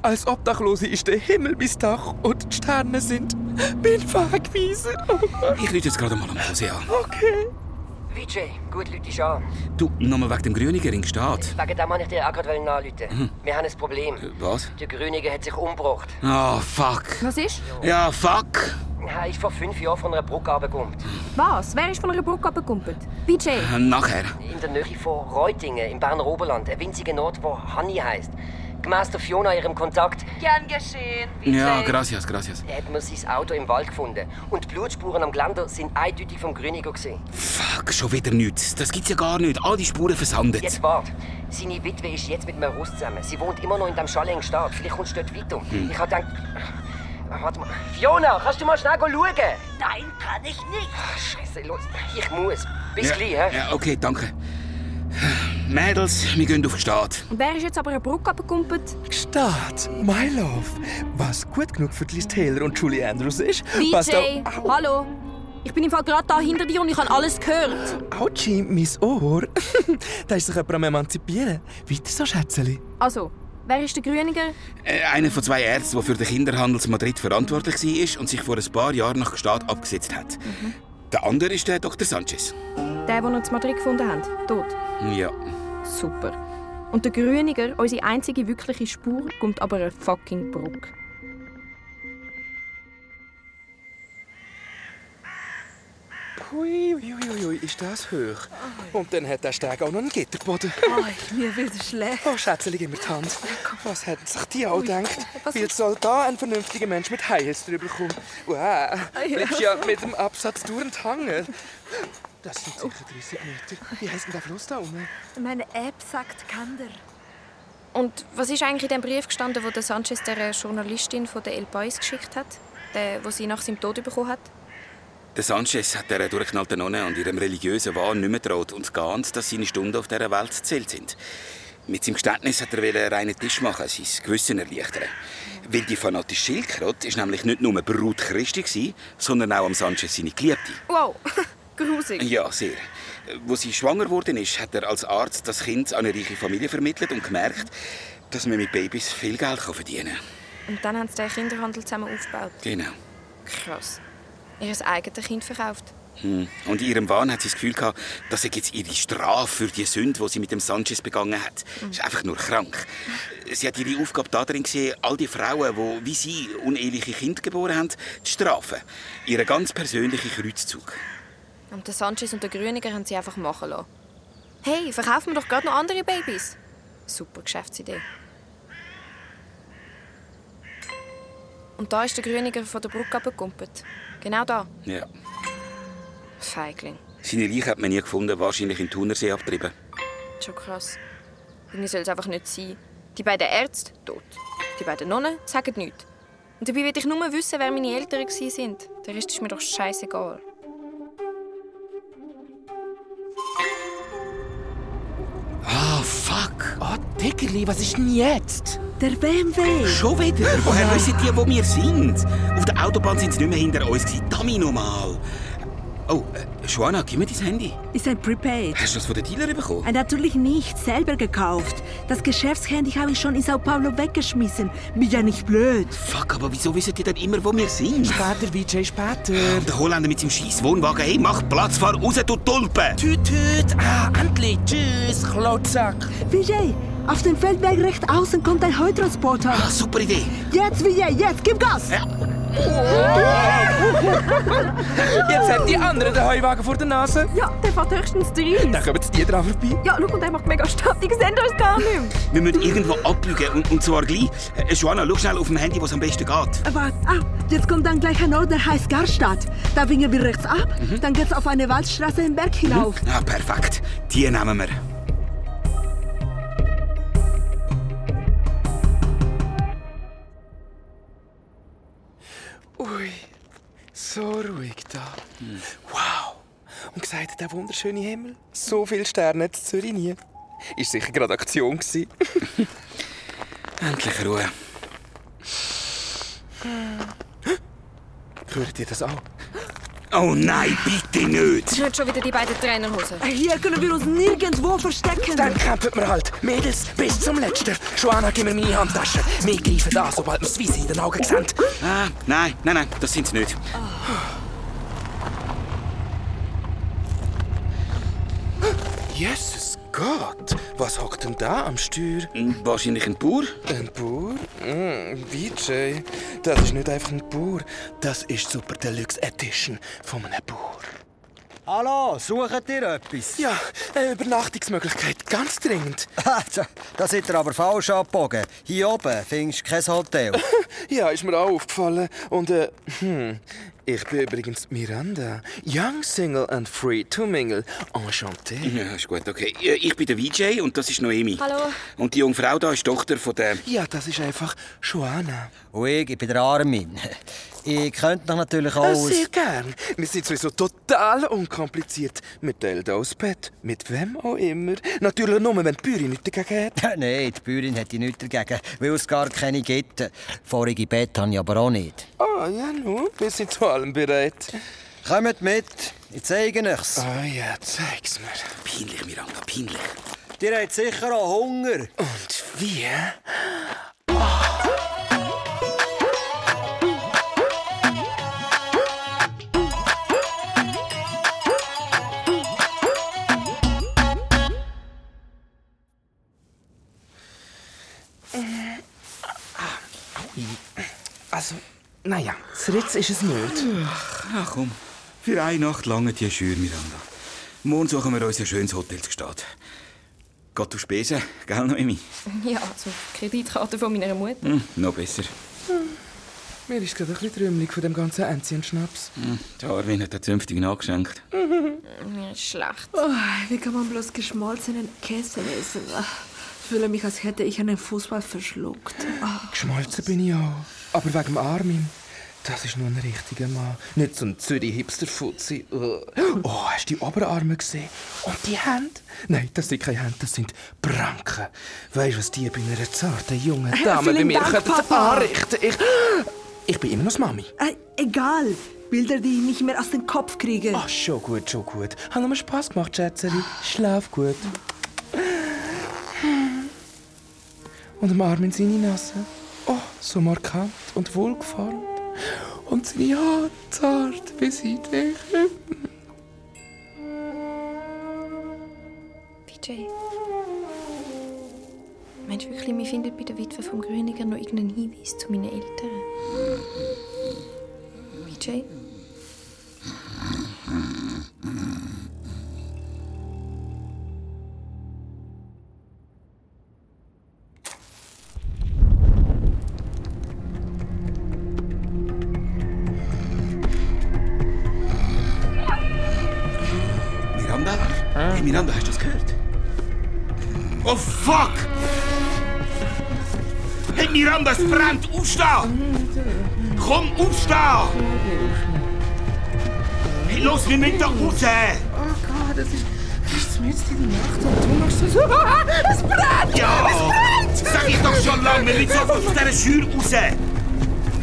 Als Obdachlose ist der Himmel bis Dach und die Sterne sind bin Wegweiser.
Ich rufe jetzt gerade mal am Hose an.
Okay.
Vijay, gut, Leute, dich an.
Du, nochmal wegen dem Grüniger in Gstaad.
Wegen dem wollte ich dir auch gerade anrufen.
Mhm.
Wir haben ein Problem.
Was?
Der Grünige hat sich umgebracht.
Ah, fuck.
Was ist?
Ja, fuck.
Er ist vor fünf Jahren von einer Brücke runtergekommen.
Was? Wer ist von einer Brücke abgekumpelt? BJ.
Äh, Nachher.
In der Nähe von Reutingen im Berner Oberland. Ein winziger Ort, wo Hanni heisst. Der Fiona ihrem Kontakt
Gern geschehen.
Ja, gracias, gracias.
hat man sein Auto im Wald gefunden. Und die Blutspuren am Geländer sind eindeutig vom Grüniger gesehen.
Fuck, schon wieder nichts. Das gibt's ja gar nicht. All die Spuren versandet.
Jetzt wart. Seine Witwe ist jetzt mit einem Russ zusammen. Sie wohnt immer noch in dem Stadt. Vielleicht kommst du dort weiter.
Hm.
Ich hab gedacht... Warte mal. Fiona, kannst du mal schnell schauen?
Nein, kann ich nicht.
Ach, Scheiße, los. Ich muss. Bis
ja,
gleich, hä?
Ja, okay, danke. Mädels, wir gehen auf den Start.
Und wer ist jetzt aber eine Brücke abgekumpelt?
Start, my love. Was gut genug für Liz Taylor und Julie Andrews ist, passt
BJ,
auch...
hallo. Ich bin im Fall gerade da hinter dir und ich habe alles gehört.
Autschi, mein Ohr. da ist sich jemand am Emanzipieren. Weiter so, Schätzeli.
Also, wer ist der Grüniger?
Äh, einer von zwei Ärzten, der für den Kinderhandel in Madrid verantwortlich war und sich vor ein paar Jahren nach Gstaad abgesetzt hat. Der andere ist der Dr. Sanchez.
Der, den wir in Madrid gefunden haben. Tot.
Ja.
Super. Und der Grüniger, unsere einzige wirkliche Spur, kommt aber eine fucking Brücke.
Hui, hui, hui, hui, ist das hoch. Und dann hat der Steg auch noch einen Gitterboden.
Oh, mir wird schlecht.
Oh, Schätzeli, gib mir die Hand. Was hätten sich die auch gedacht? Wie soll da ein vernünftiger Mensch mit Heils drüber kommen? Wow, bleibst ja mit dem Absatz durch. Das sind sicher 30 Meter. Wie heisst denn der Fluss da unten?
Meine App sagt Kander.
Und was ist eigentlich in dem Brief gestanden, wo der Sanchez der Journalistin von der El Pais geschickt hat? Der, wo sie nach seinem Tod bekommen hat?
Der Sanchez hat der durchknallten Nonne und ihrem religiösen Wahn nicht mehr traut und geahnt, dass seine Stunden auf dieser Welt zählt sind. Mit seinem Geständnis hat er einen reinen Tisch machen, sein Gewissen erleichtern. Weil die fanatische Schildkröte ist nämlich nicht nur Brut Christi, sondern auch am Sanchez seine Geliebte.
Wow, grusig.
Ja, sehr. Wo sie schwanger geworden ist, hat er als Arzt das Kind an eine reiche Familie vermittelt und gemerkt, dass man mit Babys viel Geld kann verdienen kann.
Und dann haben sie den Kinderhandel zusammen aufgebaut.
Genau.
Krass. Ihr eigenes Kind verkauft.
Hm. Und in ihrem Wahn hat sie das Gefühl gehabt, dass sie jetzt ihre Strafe für die Sünde, die sie mit dem Sanchez begangen hat. Das ist einfach nur krank. Sie hat ihre Aufgabe darin gesehen, all die Frauen, die wie sie uneheliche Kinder geboren haben, zu strafen. Ihren ganz persönlichen Kreuzzug.
Und der Sanchez und der Grüniger haben sie einfach machen lassen. Hey, verkaufen wir doch gerade noch andere Babys. Super Geschäftsidee. Und da ist der Grüniger von der Brücke abgekumpelt. Genau da.
Ja.
Feigling.
Seine Leiche hat man nie gefunden, wahrscheinlich im Thunersee abgetrieben.
Schon krass. Irgendwie soll es einfach nicht sein. Die beiden Ärzte, tot. Die beiden Nonnen sagen nichts. Und dabei will ich nur wissen, wer meine Eltern waren. Der Rest ist mir doch scheißegal.
Dickerli, was ist denn jetzt?
Der BMW.
Schon wieder? Woher wissen die, wo wir sind? Auf der Autobahn sind sie nicht mehr hinter uns. Dummy nochmal. Oh, äh, Joanna, gib mir dein Handy.
Ist ein Prepaid.
Hast du das von den Dealer bekommen?
Äh, natürlich nicht, selber gekauft. Das Geschäftshandy habe ich schon in Sao Paulo weggeschmissen. Bin ja nicht blöd.
Fuck, aber wieso wissen die dann immer, wo wir sind?
Später, VJ, später.
Und der Holländer mit seinem scheiß Wohnwagen. Hey, mach Platz, fahr raus, du Tulpe!
Tüt, tüt. Ah, endlich. Tschüss, Klotzack.
Vijay, auf dem Feldweg rechts außen kommt ein Heutransporter.
Ah, super Idee.
Jetzt, Vijay, jetzt, gib Gas!
Jetzt hat die andere den Heuwagen vor der Nase.
Ja, der fährt höchstens 30.
Dann kommen die dran vorbei.
Ja, schau, und der macht mega Stadt. Die sehen uns gar nicht mehr.
Wir müssen irgendwo abbiegen und, und zwar gleich. Äh, Joanna, schau schnell auf dem Handy, was am besten geht.
Äh, Warte, ah, jetzt kommt dann gleich ein Ort, der heißt Garstadt. Da biegen wir rechts ab, dann geht's auf eine Waldstraße im Berg hinauf.
Ah, perfekt. Die nehmen wir.
Der wunderschöne Himmel. So viele Sterne hat Zürich nie. Ist sicher gerade Aktion.
Endlich Ruhe.
Hört ihr das auch?
Oh nein, bitte nicht!
Sind schon wieder die beiden Trainerhosen.
Hier können wir uns nirgendwo verstecken.
Dann kämpfen wir halt. Mädels, bis zum Letzten. Joanna, gib mir meine Handtasche. Wir greifen an, sobald wir das Wiese in den Augen sehen.
Ah, nein, nein, nein, das sind sie nicht.
Jesus Gott, was hockt denn da am Steuer?
Wahrscheinlich ein Bauer.
Ein Bauer? Mm, VJ, das ist nicht einfach ein Bauer. Das ist Super Deluxe Edition von einem Bauer.
Hallo, sucht ihr etwas?
Ja, eine Übernachtungsmöglichkeit, ganz dringend.
da seid ihr aber falsch abgebogen. Hier oben findest du kein Hotel.
ja, ist mir auch aufgefallen. Und, äh, hm, ich bin übrigens Miranda. Young, Single and free to mingle. Enchanté.
Ja, ist gut, okay. Ich bin der VJ und das ist Noemi.
Hallo.
Und die junge Frau da ist Tochter von der...
Ja, das ist einfach Joanna.
Und ich, ich bin der Armin. Ich könnte noch natürlich auch...
Äh, sehr gern. Wir sind sowieso total unkompliziert. Wir teilen da das Bett. Mit wem auch immer. Natürlich nur, wenn die Bäuerin nichts dagegen hat.
Nein, die Bäuerin hätte nichts dagegen, weil es gar keine gibt. Vorige Bett habe ich aber auch nicht.
Ah, ja, nun, wir sind zu allem bereit.
Kommt mit, ich zeige euch's.
Ah ja, zeig's mir.
Peinlich, Miranda, peinlich.
Ihr habt sicher auch Hunger.
Und wie? Naja, das Ritz ist es nicht.
Ach komm, für eine Nacht lange die Schür, Miranda. Morgen suchen wir uns ein schönes Hotel zu Stadt. Geht auf Spesen, gell, Noemi?
Ja, zum Kreditkarte von meiner Mutter.
Hm, noch besser.
Mir ist gerade ein bisschen trümmelig von dem ganzen Enzian-Schnaps.
Hm, der Arwin hat den zünftigen angeschenkt.
Mir ist schlecht.
Oh, wie kann man bloß geschmolzenen Käse essen? Ich fühle mich, als hätte ich einen Fußball verschluckt. Ah.
Geschmolzen bin ich auch. Aber wegen dem Armin. Das ist nur ein richtiger Mann. Nicht so ein Zürich-Hipster-Fuzzi. Oh, hast du die Oberarme gesehen? Und die Hände? Nein, das sind keine Hände, das sind Pranken. Weißt du, was die bei einer zarten jungen
Äh,
Dame bei mir
Dank,
könnten
Papa.
anrichten? Ich, ich bin immer noch Mami.
Äh, egal. Bilder, die ich nicht mehr aus dem Kopf kriege.
Ach, schon gut, schon gut. Hat nochmal Spass gemacht, Schätzeli. Schlaf gut. Und am Arm in seine Nase. Oh, so markant und wohlgefallen. Und seine Haare zart wie Seitwächter.
VJ. Meinst du wirklich, wir finden bei der Witwe vom Grüniger noch irgendeinen Hinweis zu meinen Eltern? VJ?
Hey, Miranda, hast du das gehört? Oh, fuck! Hey, Miranda, es brennt! Aufstehen! Komm, aufstehen! Hey, los, wir müssen da raus!
Oh Gott, das ist, das ist mitten in der Nacht und du machst so... es brennt!
Ja!
Es brennt!
Sag ich doch schon lange, wir müssen sofort aus dieser Schür raus!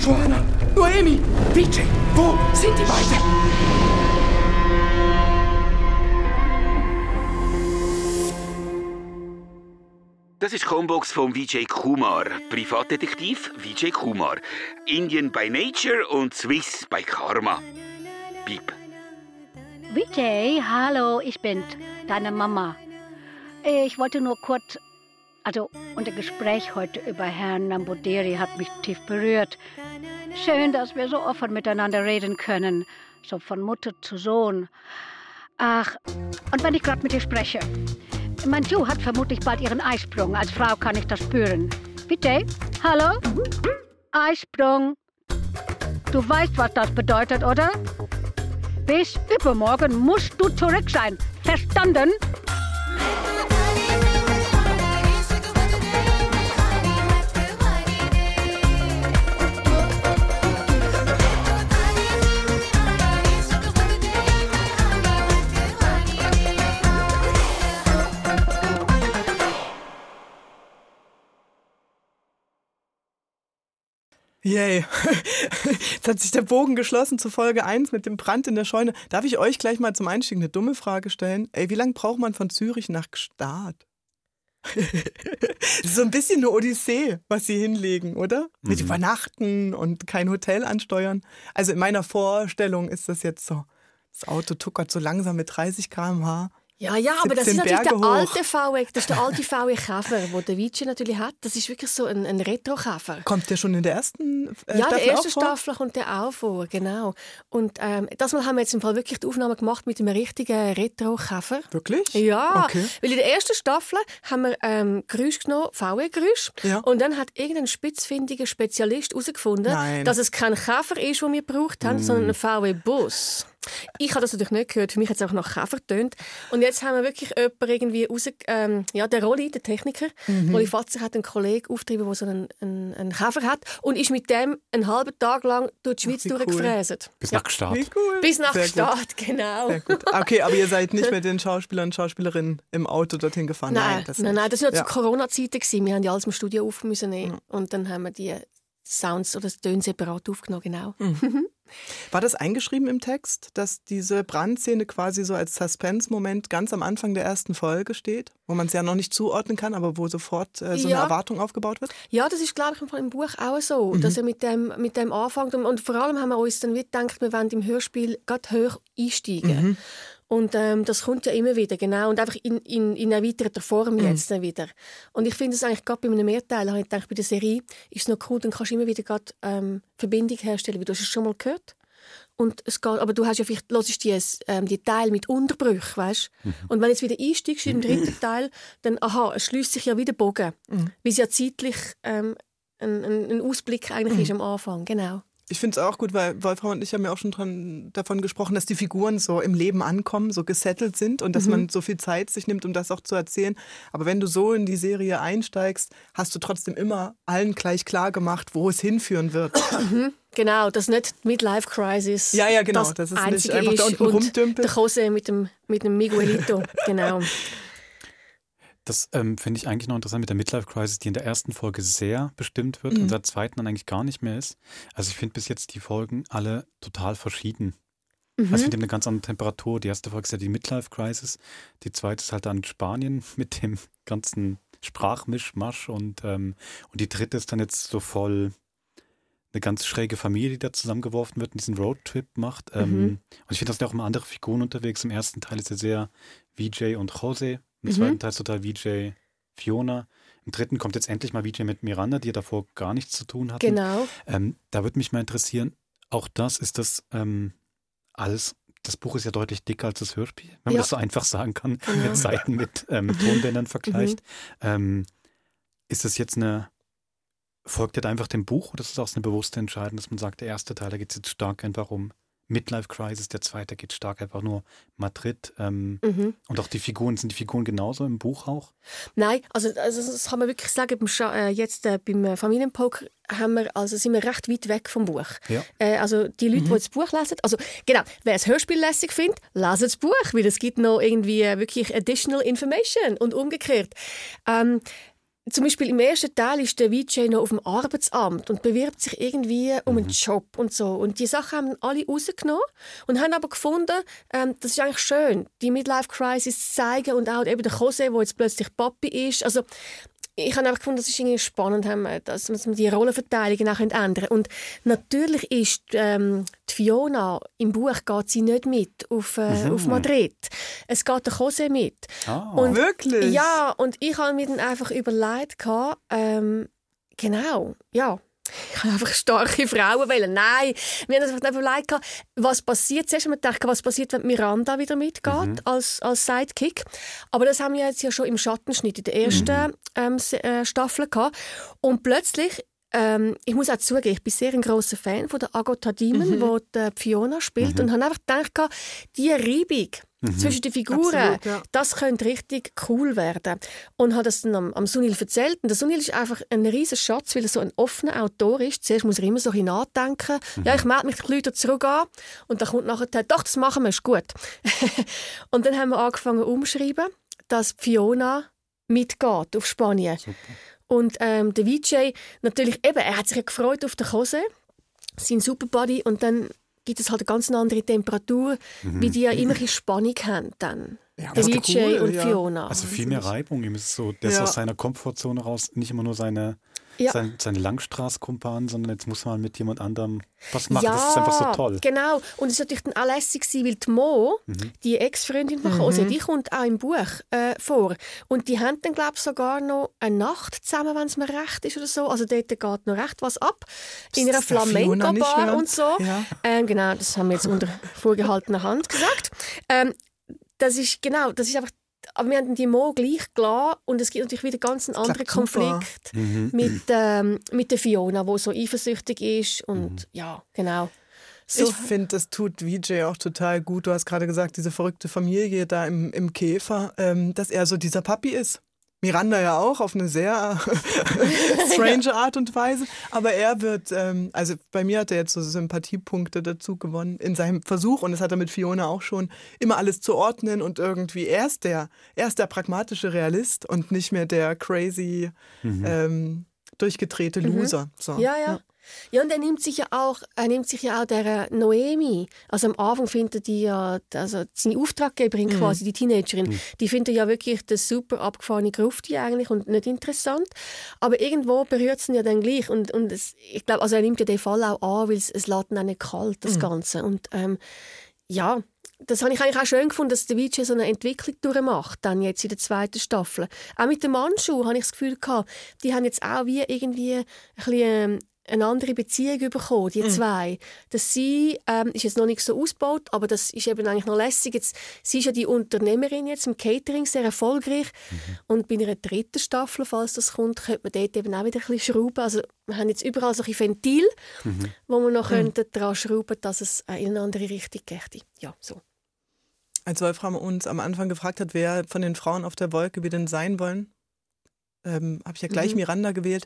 Joanna, Noemi, Vijay, wo sind die beiden?
Das ist Combox von Vijay Kumar, Privatdetektiv Vijay Kumar. Indian by Nature und Swiss by Karma. Piep.
Vijay, hallo, ich bin deine Mama. Ich wollte nur kurz, also unser Gespräch heute über Herrn Nambuderi hat mich tief berührt. Schön, dass wir so offen miteinander reden können, so von Mutter zu Sohn. Ach, und wenn ich gerade mit dir spreche, mein Ju hat vermutlich bald ihren Eisprung. Als Frau kann ich das spüren. Vijay, hallo? Eisprung. Du weißt, was das bedeutet, oder? Bis übermorgen musst du zurück sein. Verstanden?
Yay. Jetzt hat sich der Bogen geschlossen zu Folge 1 mit dem Brand in der Scheune. Darf ich euch gleich mal zum Einstieg eine dumme Frage stellen? Ey, wie lange braucht man von Zürich nach Gstaad? das ist so ein bisschen eine Odyssee, was sie hinlegen, oder? Mit
Mhm.
Übernachten und kein Hotel ansteuern. Also in meiner Vorstellung ist das jetzt so. Das Auto tuckert so langsam mit 30 km/h.
Ja, ja, aber das
17
ist natürlich
Berge
der alte VW, das ist der alte VW Käfer, den der Vici natürlich hat. Das ist wirklich so ein, ein Retro-Käfer.
Kommt der schon in der ersten äh,
ja,
Staffel
der erste
auch vor?
Staffel kommt der auch vor, genau. Und ähm, das Mal haben wir jetzt im Fall wirklich die Aufnahme gemacht mit einem richtigen Retro-Käfer.
Wirklich?
Ja,
Okay.
weil in der ersten Staffel haben wir ähm, Geräusche genommen, VW-Geräusche.
Ja.
Und dann hat irgendein spitzfindiger Spezialist herausgefunden, dass es kein Käfer ist, den wir gebraucht haben,
Mm.
sondern ein VW-Bus. Ich habe das natürlich nicht gehört. Für mich hat es auch nach Käfer getönt. Und jetzt haben wir wirklich jemanden irgendwie raus... Ähm, ja, der Rolli, der Techniker,
Mhm.
Rolli Fatzer hat einen Kollegen aufgetrieben, der so einen, einen, einen Käfer hat und ist mit dem einen halben Tag lang durch die Schweiz
wie cool.
durchgefräset.
Bis nach Gstaad.
Wie cool.
Bis nach
Sehr gut.
Gstaad, genau.
Sehr gut. Okay, aber ihr seid nicht mit den Schauspielern und Schauspielerinnen im Auto dorthin gefahren.
Nein,
das
nein, nein, das waren ja
Ja.
zu Corona-Zeiten. gewesen. Wir haben ja alles im Studio auf müssen nehmen. Und dann haben wir die Sounds oder das Töne separat aufgenommen, genau.
Mhm. War das eingeschrieben im Text, dass diese Brandszene quasi so als Suspense-Moment ganz am Anfang der ersten Folge steht, wo man es ja noch nicht zuordnen kann, aber wo sofort äh, so
Ja.
eine Erwartung aufgebaut wird?
Ja, das ist, glaube ich, im Buch auch so,
Mhm.
dass er mit dem, mit dem anfängt. Und, und vor allem haben wir uns dann wie gedacht, wir wollen im Hörspiel gerade höher einsteigen.
Mhm.
Und ähm, das kommt ja immer wieder, genau. Und einfach in, in, in erweiterter Form
Mhm.
jetzt dann wieder. Und ich finde es eigentlich gerade bei einem Mehrteil, habe ich gedacht, bei der Serie ist es noch cool, dann kannst du immer wieder gerade ähm, Verbindung herstellen, wie du es schon mal gehört. Und es geht, aber du hast ja vielleicht, hörst die, ähm, die Teil mit Unterbrüchen, weißt
Mhm.
Und wenn du jetzt wieder einsteigst im dritten Teil, dann, aha, es schließt sich ja wieder Bogen.
Mhm.
Weil es ja zeitlich ähm, ein, ein, ein Ausblick eigentlich
Mhm.
ist am Anfang, genau.
Ich finde es auch gut, weil Wolfram und ich haben ja auch schon dran, davon gesprochen, dass die Figuren so im Leben ankommen, so gesettelt sind und dass
Mhm.
man so viel Zeit sich nimmt, um das auch zu erzählen. Aber wenn du so in die Serie einsteigst, hast du trotzdem immer allen gleich klar gemacht, wo es hinführen wird.
Mhm. Genau, dass nicht Midlife Crisis.
Ja, ja, genau, dass es nicht
Einzige
einfach da
ist
unten
und
rumdümpelt.
Der Jose mit dem, mit dem Miguelito. genau.
Das ähm, finde ich eigentlich noch interessant mit der Midlife Crisis, die in der ersten Folge sehr bestimmt wird
Mhm.
und seit zweiten dann eigentlich gar nicht mehr ist. Also ich finde bis jetzt die Folgen alle total verschieden.
Mhm.
Also ich finde die haben eine ganz andere Temperatur. Die erste Folge ist ja die Midlife Crisis, die zweite ist halt dann Spanien mit dem ganzen Sprachmischmasch und, ähm, und die dritte ist dann jetzt so voll eine ganz schräge Familie, die da zusammengeworfen wird und diesen Roadtrip macht. Ähm,
Mhm.
und ich finde, da sind auch immer andere Figuren unterwegs. Im ersten Teil ist er sehr VJ und Jose. Im
Mhm.
zweiten Teil ist total VJ Fiona. Im dritten kommt jetzt endlich mal VJ mit Miranda, die ja davor gar nichts zu tun hatten.
Genau.
Ähm, da würde mich mal interessieren, auch das ist das ähm, alles. Das Buch ist ja deutlich dicker als das Hörspiel, wenn man
Ja.
das so einfach sagen kann,
Genau.
mit Seiten mit ähm, Tonbändern vergleicht.
Mhm.
Ähm, ist das jetzt eine, folgt ihr da einfach dem Buch oder ist es auch eine bewusste Entscheidung, dass man sagt, der erste Teil, da geht es jetzt stark einfach um Midlife Crisis, der zweite geht stark einfach nur Madrid. Ähm,
Mhm.
Und auch die Figuren, sind die Figuren genauso im Buch auch?
Nein, also, also das kann man wirklich sagen, beim Scha äh, jetzt äh, beim äh, Familienpoker haben wir, also sind wir recht weit weg vom Buch.
Ja.
Äh, also die Leute,
Mhm.
die das Buch lesen, also genau, wer das Hörspiel lässig findet, lesen das Buch, weil es gibt noch irgendwie äh, wirklich additional information und umgekehrt. Ähm, zum Beispiel im ersten Teil ist der VJ noch auf dem Arbeitsamt und bewirbt sich irgendwie um einen Job und so. Und die Sachen haben alle rausgenommen und haben aber gefunden, ähm, das ist eigentlich schön, die Midlife-Crisis zu zeigen und auch eben der Jose, der jetzt plötzlich Papi ist. Also ich habe einfach gefunden, das ist irgendwie spannend, dass man die Rollenverteilung auch ändern können. Und natürlich ist ähm, die Fiona im Buch geht sie nicht mit auf, äh,
Mhm.
auf Madrid. Es geht der Jose mit.
Ah. Wirklich?
Ja, und ich habe mir dann einfach überlegt, gehabt, ähm, genau, ja. Ich habe einfach starke Frauen wählen. Nein, wir haben uns einfach überlegt, gehabt, was passiert. Zuerst haben wir gedacht, was passiert, wenn Miranda wieder mitgeht
Mhm.
als, als Sidekick. Aber das haben wir jetzt ja schon im Schattenschnitt in der ersten ähm, Se- äh, Staffel gehabt. Und plötzlich ähm, ich muss auch zugeben, ich bin sehr ein großer Fan von der Agota Demon,
Mhm.
wo die Fiona spielt und habe einfach gedacht, die Reibung
Mhm.
zwischen den Figuren,
Absolut, ja.
das könnte richtig cool werden. Und habe das dann am, am Sunil erzählt. Und der Sunil ist einfach ein riesen Schatz, weil er so ein offener Autor ist. Zuerst muss er immer so ein nachdenken. Ja, ich melde mich die Leute zurück an. Und dann kommt nachher, doch, das machen wir, ist gut. und dann haben wir angefangen umschreiben, dass Fiona mitgeht auf Spanien. Und ähm, der VJ, natürlich eben, er hat sich ja gefreut auf den Jose, sein Superbody. Und dann gibt es halt eine ganz andere Temperatur,
Mhm.
wie die ja immer eine Spannung haben dann. der
das ist
VJ
cool,
und
ja.
Fiona.
Also viel mehr Reibung. Ihm ist so, der ist
Ja.
aus seiner Komfortzone raus, nicht immer nur seine,
Ja.
sein, seine Langstraßkumpan, sondern jetzt muss man mit jemand anderem was machen. das ist einfach so toll.
genau. Und es war natürlich dann auch lässig, weil die Mo,
Mhm.
die Ex-Freundin von
Mhm.
Jose, die kommt auch im Buch äh, vor. Und die haben dann, glaube ich, sogar noch eine Nacht zusammen, wenn es mir recht ist oder so. Also dort geht noch recht was ab. In einer Flamenco-Bar und so.
Ja.
Ähm, genau, das haben wir jetzt unter vorgehaltener Hand gesagt. Ähm, das ist, genau, das ist einfach aber wir haben die Mo gleich gelassen und es gibt natürlich wieder ganz einen anderen. Konflikt
Mhm.
mit, ähm, mit der Fiona, die so eifersüchtig ist und ja, genau. So,
Ich finde, das tut VJ auch total gut. Du hast gerade gesagt, diese verrückte Familie da im, im Käfer, ähm, dass er so dieser Papi ist. Miranda ja auch auf eine sehr strange Art und Weise. Aber er wird, ähm, also bei mir hat er jetzt so Sympathiepunkte dazu gewonnen in seinem Versuch und das hat er mit Fiona auch schon, immer alles zu ordnen und irgendwie er ist der, er ist der pragmatische Realist und nicht mehr der crazy,
Mhm.
ähm, durchgedrehte
Mhm.
Loser. So.
Ja, ja. Ja, und er nimmt sich ja auch, er nimmt sich ja auch der äh, Noemi. Also am Anfang findet die ja, also seine Auftraggeberin
Mhm.
quasi, die Teenagerin, die findet ja wirklich das super abgefahrene Grufti eigentlich und nicht interessant. Aber irgendwo berührt es ihn ja dann gleich. Und, und es, ich glaube, also er nimmt ja den Fall auch an, weil es, es lässt ihn auch nicht kalt, das
Mhm.
Ganze. Und ähm, ja, das habe ich eigentlich auch schön gefunden, dass der Vijay so eine Entwicklung durchmacht, dann jetzt in der zweiten Staffel. Auch mit dem Mannschuh habe ich das Gefühl gehabt, die haben jetzt auch wie irgendwie ein bisschen, ähm, eine andere Beziehung bekommen, die
Mhm.
zwei. Dass sie ähm, ist jetzt noch nicht so ausgebaut, aber das ist eben eigentlich noch lässig. Jetzt, sie ist ja die Unternehmerin jetzt im Catering, sehr erfolgreich. Und bei einer dritten Staffel, falls das kommt, könnte man dort eben auch wieder ein bisschen schrauben. Also wir haben jetzt überall so ein Ventil, wo wir noch
Mhm.
dran schrauben dass es äh, in eine andere Richtung geht. Ja, so.
Als Wolfram uns am Anfang gefragt hat, wer von den Frauen auf der Wolke wir denn sein wollen, ähm, habe ich ja gleich
Mhm.
Miranda gewählt,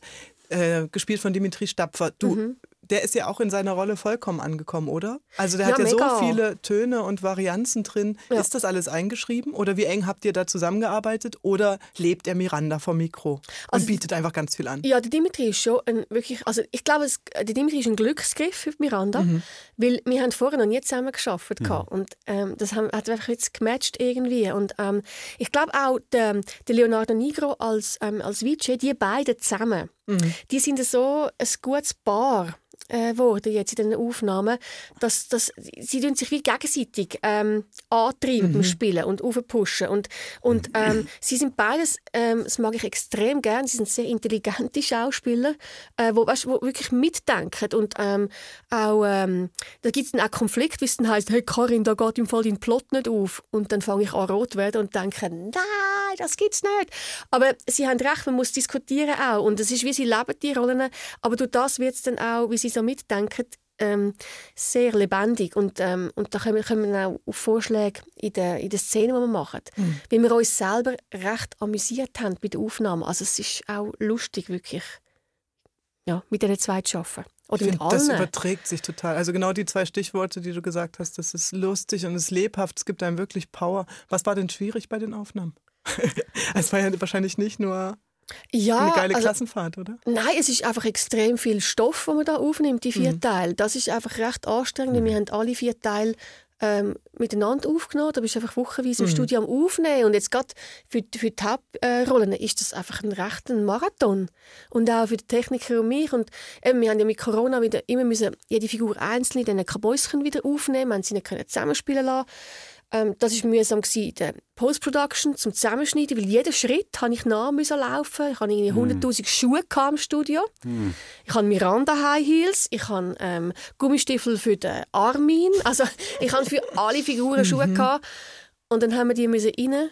äh, gespielt von Dimitri Stapfer. Du,
Mhm.
Der ist ja auch in seiner Rolle vollkommen angekommen, oder? Also der
Ja,
hat ja
mega.
so viele Töne und Varianzen drin.
Ja.
Ist das alles eingeschrieben? Oder wie eng habt ihr da zusammengearbeitet? Oder lebt er Miranda vom Mikro und
Also-
bietet einfach ganz viel an?
Ja, der Dimitri ist schon ein wirklich, also ich glaube, es, der Dimitri ist ein Glücksgriff für Miranda,
Mhm.
weil wir haben vorher noch nie zusammen geschafft
Mhm.
und ähm, das haben, hat einfach jetzt gematcht irgendwie und ähm, ich glaube auch der, der Leonardo Nigro als als als VJ, die beiden zusammen,
Mhm.
die sind so ein gutes Paar äh, worden jetzt in den Aufnahmen, dass, dass sie tun sich wie gegenseitig ähm, antreiben beim
Mhm.
Spielen und aufpushen. Und, und ähm, sie sind beides, ähm, das mag ich extrem gern, sie sind sehr intelligente Schauspieler, äh, wo, weißt, wo wirklich mitdenken und ähm, auch, ähm, da gibt es dann auch Konflikt, wie es dann heisst, hey Karin, da geht im Fall dein Plot nicht auf. Und dann fange ich an rot werden und denke, nein, das gibt's nicht. Aber sie haben recht, man muss diskutieren auch und es ist wie sie leben die Rollen, aber durch das wird es dann auch, wie sie so mitdenken, ähm, sehr lebendig und, ähm, und da kommen, kommen wir auch auf Vorschläge in der, in der Szene, die wir machen.
Mhm.
Weil wir uns selber recht amüsiert haben bei der Aufnahme. Also es ist auch lustig, wirklich, ja, mit diesen zwei zu arbeiten. Oder
Ich
mit
finde, das überträgt sich total. Also genau die zwei Stichworte, die du gesagt hast, das ist lustig und es ist lebhaft, es gibt einem wirklich Power. Was war denn schwierig bei den Aufnahmen? es war ja wahrscheinlich nicht nur
ja,
eine geile
also-
Klassenfahrt, oder?
Nein, es ist einfach extrem viel Stoff, den man da aufnimmt, die vier
Mhm.
Teile. Das ist einfach recht anstrengend. weil Wir haben alle vier Teile ähm, miteinander aufgenommen. Da bist du einfach wochenweise im
Mhm.
Studio am Aufnehmen. Und jetzt gerade für, die- für die Hauptrollen ist das einfach ein rechter Marathon. Und auch für die Techniker und mich. Und eben, wir haben ja mit Corona wieder immer müssen jede Figur einzeln in diesen Kabäuschen wieder aufnehmen. Wir haben sie nicht können zusammenspielen lassen. Ähm, das war mühsam in der Post-Production zum Zusammenschneiden, weil jeden Schritt habe ich nach müssen laufen. Ich hatte irgendwie 100'000 Schuhe gehabt im Studio. Ich habe Miranda High Heels, ich habe ähm, Gummistiefel für den Armin. Also ich habe für alle Figuren Schuhe gehabt. Und dann haben wir die müssen rein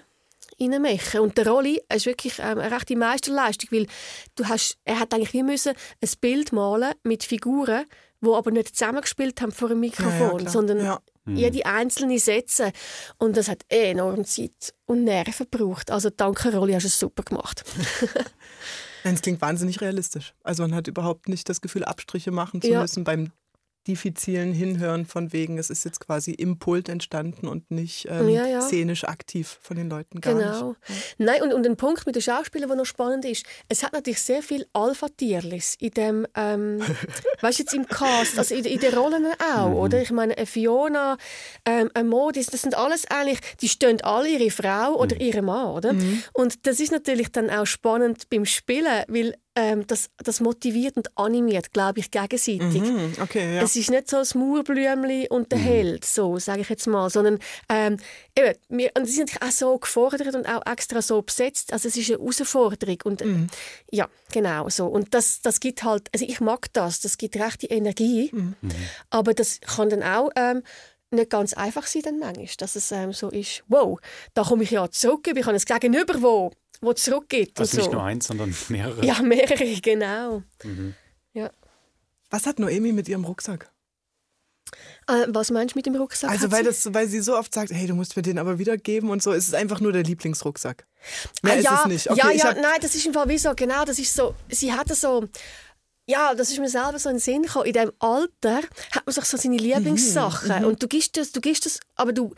reinmachen. Und der Rolli ist wirklich ähm, eine rechte Meisterleistung, weil du hast, er hat eigentlich wie müssen ein Bild malen mit Figuren, die aber nicht zusammengespielt haben vor dem Mikrofon,
klar.
sondern
Ja.
Mhm.
jede einzelne Sätze. Und das hat enorm Zeit und Nerven gebraucht. Also danke Rolli, hast du es super gemacht.
Es klingt wahnsinnig realistisch. Also man hat überhaupt nicht das Gefühl, Abstriche machen zu
Ja.
müssen beim diffizilen Hinhören von wegen, es ist jetzt quasi im Pult entstanden und nicht ähm,
Ja, ja.
szenisch aktiv von den Leuten gar
Genau.
nicht.
Nein, und, und ein Punkt mit den Schauspielern, der noch spannend ist, es hat natürlich sehr viel Alpha-Tierlis in dem, ähm, weißt jetzt im Cast, also in, in den Rollen auch,
Mhm.
oder? Ich meine, eine Fiona, ähm, ein Modis, das sind alles eigentlich, die stehen alle ihre Frau oder ihren Mann, oder?
Mhm.
Und das ist natürlich dann auch spannend beim Spielen, weil ähm, das, das motiviert und animiert, glaube ich, gegenseitig.
Mhm, okay, ja.
Es ist nicht so das Mauerblümchen und der Held, so sage ich jetzt mal, sondern ähm, eben, wir, und sie sind natürlich auch so gefordert und auch extra so besetzt. Also es ist eine Herausforderung und äh,
Mhm.
ja, genau so. Und das, das gibt halt, also ich mag das, das gibt rechte Energie,
Mhm.
aber das kann dann auch ähm, nicht ganz einfach sein dann manchmal, dass es ähm, so ist, wow, da komme ich ja zurück, ich habe ein Gegenüber, wo, wo zurückgibt
Also
und
nicht
so.
nur eins, sondern mehrere.
Ja, mehrere, genau.
Mhm.
Ja.
Was hat Noemi mit ihrem Rucksack?
Äh, was meinst du mit dem Rucksack?
Also weil,
sie-
das, weil sie so oft sagt, hey, du musst mir den aber wiedergeben und so. Es ist einfach nur der Lieblingsrucksack. Mehr
ah,
ist
ja,
es nicht. Okay,
ja, ja, nein, das ist im Fall wie so, genau, das ist so, sie hatte so, ja, das ist mir selber so in den Sinn gekommen. In diesem Alter hat man sich so seine Lieblingssachen.
mhm.
Und du gibst das, du gibst das, aber du,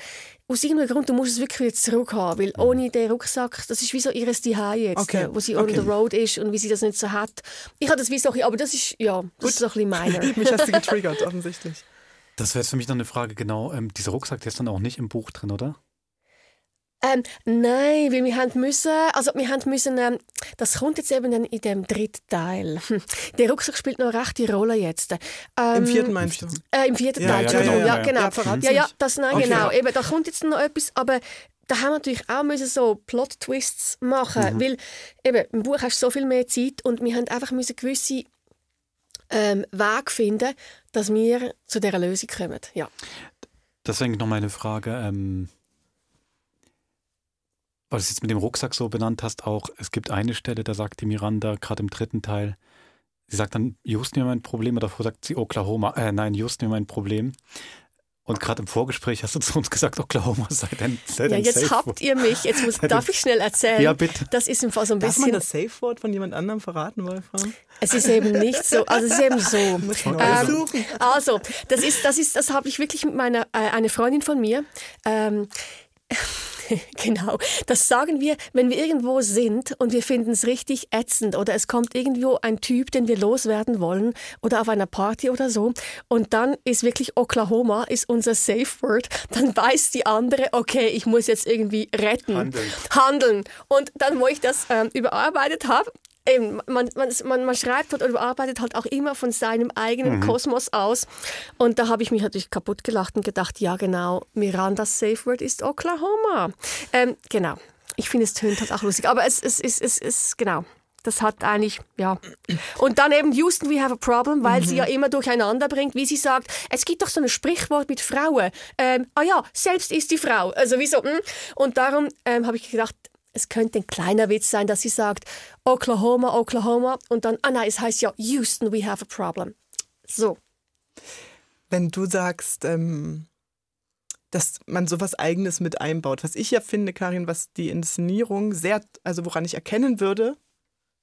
aus irgendeinem Grund, du musst es wirklich wieder zurückhaben. Weil ohne den Rucksack, das ist wie so ihres Zuhause jetzt,
Okay,
äh, wo sie on
okay.
the road ist und wie sie das nicht so hat. Ich habe das wie so, aber das ist, ja, das ist so ein bisschen meiner.
Mich hast du getriggert, offensichtlich.
Das wäre jetzt für mich noch eine Frage, genau, ähm, dieser Rucksack, der ist dann auch nicht im Buch drin, oder?
Ähm, nein, weil wir haben müssen, also wir haben müssen, ähm, das kommt jetzt eben dann in dem dritten Teil. Der Rucksack spielt noch eine rechte Rolle jetzt. Ähm,
Im vierten meinst du?
Äh, Im vierten
Ja,
Teil,
ja,
Entschuldigung.
ja,
Ja,
ja,
genau.
ja,
Ja, das, nein,
Okay.
genau. Eben, da kommt jetzt noch etwas, aber da haben wir natürlich auch müssen so Plot-Twists machen,
Mhm.
weil eben, im Buch hast du so viel mehr Zeit und wir haben einfach müssen gewisse ähm, Weg finden, dass wir zu dieser Lösung kommen. Ja.
Deswegen noch meine Frage, ähm, weil du es jetzt mit dem Rucksack so benannt hast, auch, es gibt eine Stelle, da sagt die Miranda, gerade im dritten Teil, sie sagt dann, Houston mir mein Problem, oder davor sagt sie Oklahoma, äh, nein, Houston mir mein Problem. Und gerade im Vorgespräch hast du zu uns gesagt, Oklahoma sei dein, sei
Ja, jetzt
Safe
habt
Word.
ihr mich. Jetzt muss, darf ich schnell erzählen.
Ja, bitte.
Das ist im Fall so ein
Darf man
bisschen.
das Safe-Wort von jemand anderem verraten, Wolfram?
Es ist eben nicht so. Also es ist eben so.
Muss man
Ähm, also das ist, das ist, das habe ich wirklich mit meiner äh, eine Freundin von mir. Ähm, Genau, das sagen wir, wenn wir irgendwo sind und wir finden es richtig ätzend oder es kommt irgendwo ein Typ, den wir loswerden wollen oder auf einer Party oder so und dann ist wirklich Oklahoma ist unser Safe Word, dann weiß die andere, okay, ich muss jetzt irgendwie retten,
Handeln.
handeln. Und dann, wo ich das ähm, überarbeitet habe, Eben, man, man, man, man schreibt oder überarbeitet halt auch immer von seinem eigenen
Mhm.
Kosmos aus. Und da habe ich mich natürlich kaputt gelacht und gedacht, ja genau, Mirandas Safe Word ist Oklahoma. Ähm, genau. Ich finde, es tönt halt auch lustig. Aber es ist, es, es, es, genau. Das hat eigentlich, ja. Und dann eben Houston, we have a problem, weil sie ja immer durcheinander bringt, wie sie sagt, es gibt doch so ein Sprichwort mit Frauen. Ähm, ah ja, selbst ist die Frau. Also wieso? hm? Und darum ähm, habe ich gedacht, es könnte ein kleiner Witz sein, dass sie sagt, Oklahoma, Oklahoma. Und dann, ah nein, es heißt ja Houston, we have a problem. So.
Wenn du sagst, ähm, dass man sowas Eigenes mit einbaut. Was ich ja finde, Karin, was die Inszenierung sehr, also woran ich erkennen würde,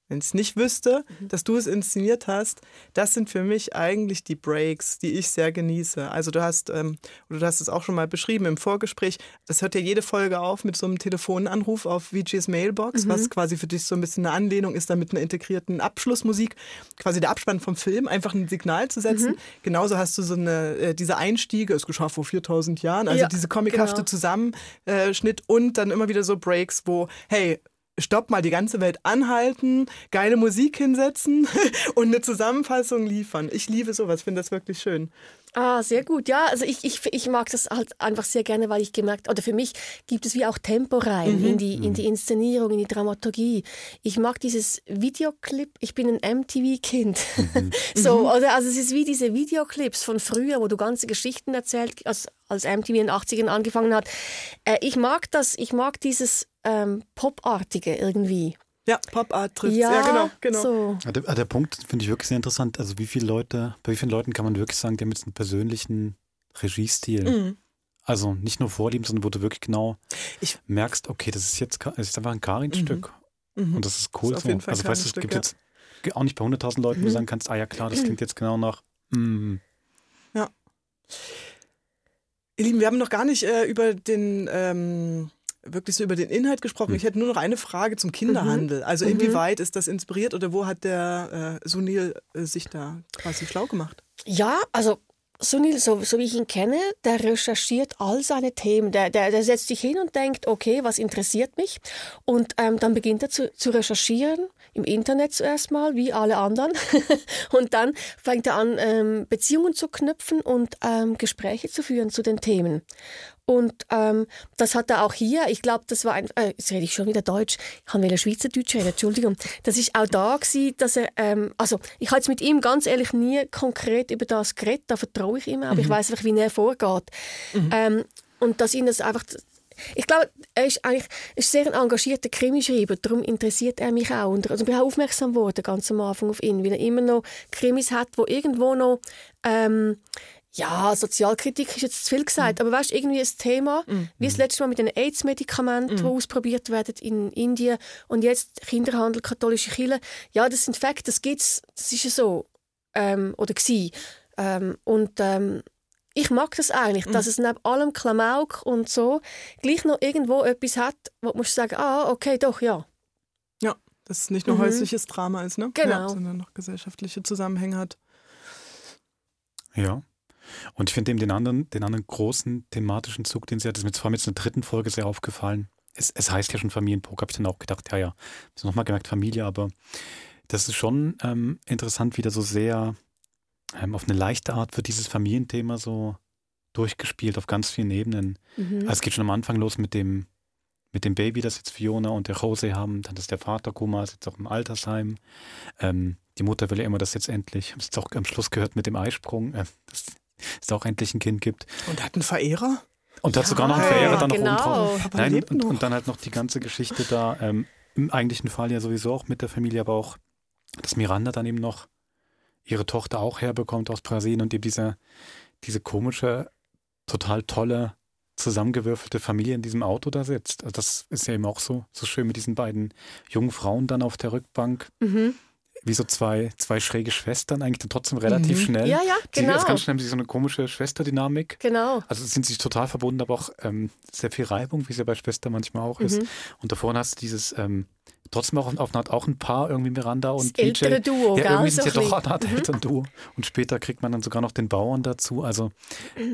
wenn ich es nicht wüsste, dass du es inszeniert hast, das sind für mich eigentlich die Breaks, die ich sehr genieße. Also du hast, ähm, oder du hast es auch schon mal beschrieben im Vorgespräch, das hört ja jede Folge auf mit so einem Telefonanruf auf VG's Mailbox,
Mhm.
was quasi für dich so ein bisschen eine Anlehnung ist, da mit einer integrierten Abschlussmusik, quasi der Abspann vom Film, einfach ein Signal zu setzen.
Mhm.
Genauso hast du so eine, äh, diese Einstiege, es geschah vor 4000 Jahren, also
Ja,
diese comichafte
genau.
Zusammenschnitt und dann immer wieder so Breaks, wo, hey, stopp mal, die ganze Welt anhalten, geile Musik hinsetzen und eine Zusammenfassung liefern. Ich liebe sowas, finde das wirklich schön.
Ah, sehr gut. Ja, also ich, ich, ich mag das halt einfach sehr gerne, weil ich gemerkt, oder für mich gibt es wie auch Tempo rein
Mhm.
in, die, in die Inszenierung, in die Dramaturgie. Ich mag dieses Videoclip, ich bin ein MTV-Kind. so,
Mhm.
oder, also es ist wie diese Videoclips von früher, wo du ganze Geschichten erzählt, als, als MTV in den 80ern angefangen hat. Äh, ich mag das, ich mag dieses ähm, Popartige irgendwie.
Ja, Pop-Art trifft
Ja,
ja, genau, genau.
So.
Ja, Der, der Punkt finde ich wirklich sehr interessant. Also wie viele Leute, bei wie vielen Leuten kann man wirklich sagen, die haben jetzt einen persönlichen Regiestil?
Mhm.
Also nicht nur Vorlieben, sondern wo du wirklich genau merkst, okay, das ist jetzt das ist einfach ein Karin-Stück.
Mhm.
Und das ist cool
Ist auf
so.
jeden Fall
also weißt du, es gibt
ja.
jetzt auch nicht bei 100.000 Leuten, wo du
Mhm.
sagen kannst, ah ja klar, das klingt jetzt genau nach mm,
Ja. Ihr Lieben, wir haben noch gar nicht äh, über den ähm, wirklich so über den Inhalt gesprochen. Ich hätte nur noch eine Frage zum Kinderhandel. Also
Mhm.
inwieweit ist das inspiriert oder wo hat der äh, Sunil äh, sich da quasi schlau gemacht?
Ja, also Sunil, so, so wie ich ihn kenne, der recherchiert all seine Themen. Der, der, der setzt sich hin und denkt, okay, was interessiert mich? Und ähm, dann beginnt er zu, zu recherchieren, im Internet zuerst mal, wie alle anderen. und dann fängt er an, ähm, Beziehungen zu knüpfen und ähm, Gespräche zu führen zu den Themen. Und ähm, das hat er auch hier. Ich glaube, das war ein. Äh, jetzt rede ich schon wieder Deutsch. Ich kann wieder Schweizerdeutsch reden. Entschuldigung. Das ist auch da gewesen, dass er. Ähm, also ich habe jetzt mit ihm ganz ehrlich nie konkret über das geredet. Da vertraue ich ihm, aber ich
Mhm.
weiß einfach, wie er vorgeht. Ähm, und dass ihn das einfach. Ich glaube, er ist eigentlich ist sehr ein engagierter Krimischreiber, darum interessiert er mich auch. Und also ich bin auch aufmerksam geworden, ganz am Anfang auf ihn, weil er immer noch Krimis hat, wo irgendwo noch ähm, ja, Sozialkritik ist jetzt zu viel gesagt, aber weißt irgendwie ein Thema, wie das letzte Mal mit den AIDS-Medikamenten, die ausprobiert werden in Indien und jetzt Kinderhandel, katholische Kirche. Ja, das sind Fakten, das gibt's, das ist ja so. Ähm, oder gsi. Ähm, und ähm, ich mag das eigentlich, dass es neben allem Klamauk und so gleich noch irgendwo etwas hat, wo du musst sagen, ah, okay, doch, ja.
Ja, dass es nicht nur
Mhm.
häusliches Drama ist, ne?
Genau.
Ja, sondern noch gesellschaftliche Zusammenhänge hat.
Ja. Und ich finde eben den anderen, den anderen großen thematischen Zug, den sie hat, ist mir vor allem jetzt in der dritten Folge sehr aufgefallen. Es, es heißt ja schon Familienpoker, habe ich dann auch gedacht, ja, ja, ich habe nochmal gemerkt, Familie, aber das ist schon ähm, interessant, wie da so sehr ähm, auf eine leichte Art wird dieses Familienthema so durchgespielt auf ganz vielen Ebenen.
Mhm.
Also es geht schon am Anfang los mit dem, mit dem Baby, das jetzt Fiona und der Jose haben. Dann ist der Vater Kuma, ist jetzt auch im Altersheim. Ähm, die Mutter will ja immer, dass jetzt endlich, haben es jetzt auch am Schluss gehört mit dem Eisprung, äh, dass es auch endlich ein Kind gibt.
Und hat einen Verehrer?
Und hat
Ja,
sogar noch einen Verehrer dann noch
genau.
oben drauf. Nein, und,
noch.
und dann halt noch die ganze Geschichte da, ähm, im eigentlichen Fall ja sowieso auch mit der Familie, aber auch, dass Miranda dann eben noch ihre Tochter auch herbekommt aus Brasilien und eben diese, diese komische, total tolle, zusammengewürfelte Familie in diesem Auto da sitzt. Also das ist ja eben auch so, so schön mit diesen beiden jungen Frauen dann auf der Rückbank.
Mhm.
Wie so zwei, zwei schräge Schwestern, eigentlich dann trotzdem relativ
Mhm.
sie,
Ja, ja,
Sie,
genau.
ist ganz schnell haben sie so eine komische Schwesterdynamik.
Genau.
Also sind sich total verbunden, aber auch ähm, sehr viel Reibung, wie es ja bei Schwester manchmal auch ist.
Mhm.
Und davor hast du dieses, ähm, trotzdem auch auf auch ein Paar, irgendwie Miranda und
Das ältere Duo,
ja, irgendwie
so
sind ja
ein
doch Art
Mhm.
Elternduo. Und später kriegt man dann sogar noch den Bauern dazu. Also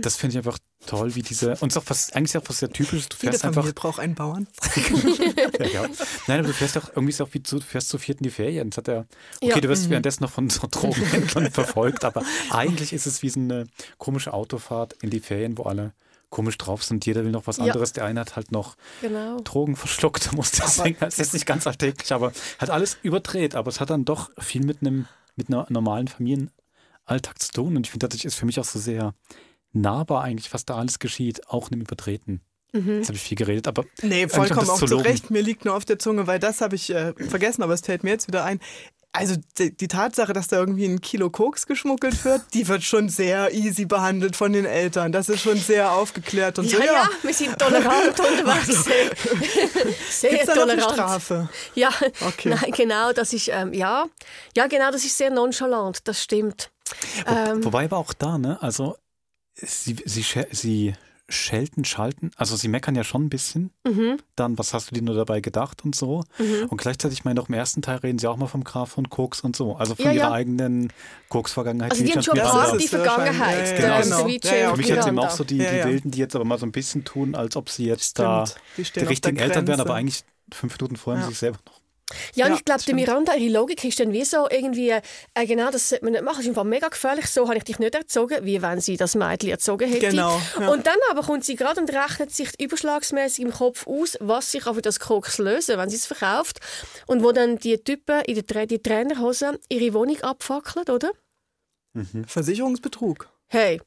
das finde ich einfach toll, wie diese, und es ist auch was, eigentlich auch was sehr typisches. Du
Jede
fährst
Familie
einfach,
braucht einen Bauern.
ja, ja. Nein, aber du fährst auch irgendwie so wie zu, du fährst zu viert in die Ferien. Das hat er, okay,
Ja.
du wirst
Mhm.
währenddessen noch von so Drogenhändlern verfolgt, aber eigentlich ist es wie so eine komische Autofahrt in die Ferien, wo alle komisch drauf sind. Jeder will noch was
Ja.
anderes. Der eine hat halt noch
Genau.
Drogen verschluckt, muss deswegen, es ist nicht ganz alltäglich, aber hat alles überdreht, aber es hat dann doch viel mit einem, mit einer normalen Familienalltag zu tun. Und ich finde, das ist für mich auch so sehr nahbar eigentlich, was da alles geschieht, auch in dem Übertreten.
Mhm.
Jetzt habe ich viel geredet, aber
Nee, vollkommen
das
auch
zu
zu. Recht. Mir liegt nur auf der Zunge, weil das habe ich äh, vergessen, aber es fällt mir jetzt wieder ein. Also die, die Tatsache, dass da irgendwie ein Kilo Koks geschmuggelt wird, die wird schon sehr easy behandelt von den Eltern. Das ist schon sehr aufgeklärt und
Ja,
so.
ja, wir sind tolerant unterwegs. Sehr
Gibt's da noch eine
tolerant.
Strafe?
Ja,
Okay.
nein, genau, das ist, ähm, ja, ja, genau, das ist sehr nonchalant, das stimmt. Ähm,
Wobei aber auch da, ne, also sie, sie, sie schelten, schalten, also sie meckern ja schon ein bisschen.
Mhm.
Dann, was hast du dir nur dabei gedacht und so.
Mhm.
Und gleichzeitig, ich meine, auch im ersten Teil reden sie auch mal vom Graf von Koks und so. Also von
Ja,
ihrer
ja.
eigenen Koks-Vergangenheit.
Also die
die
haben schon
mit
die. Vergangenheit.
Ja, ja,
Genau.
genau.
Für mich jetzt eben
Miranda.
auch so die,
Ja, ja.
die Wilden, die jetzt aber mal so ein bisschen tun, als ob sie jetzt
Stimmt.
da
Die
die, richtigen Eltern wären, aber eigentlich fünf Minuten vorher
Ja.
haben sie sich selber noch.
Ja, und
Ja,
ich glaube, die Miranda, ihre Logik ist dann wie so irgendwie, äh, genau, das sollte man nicht machen, das ist einfach mega gefährlich, so habe ich dich nicht erzogen, wie wenn sie das Mädchen erzogen hätte.
Genau, ja.
Und dann aber kommt sie gerade und rechnet sich überschlagsmäßig im Kopf aus, was sich auf das Koks lösen, wenn sie es verkauft. Und wo dann die Typen in der die Trainerhose ihre Wohnung abfackeln, oder?
Versicherungsbetrug.
Hey.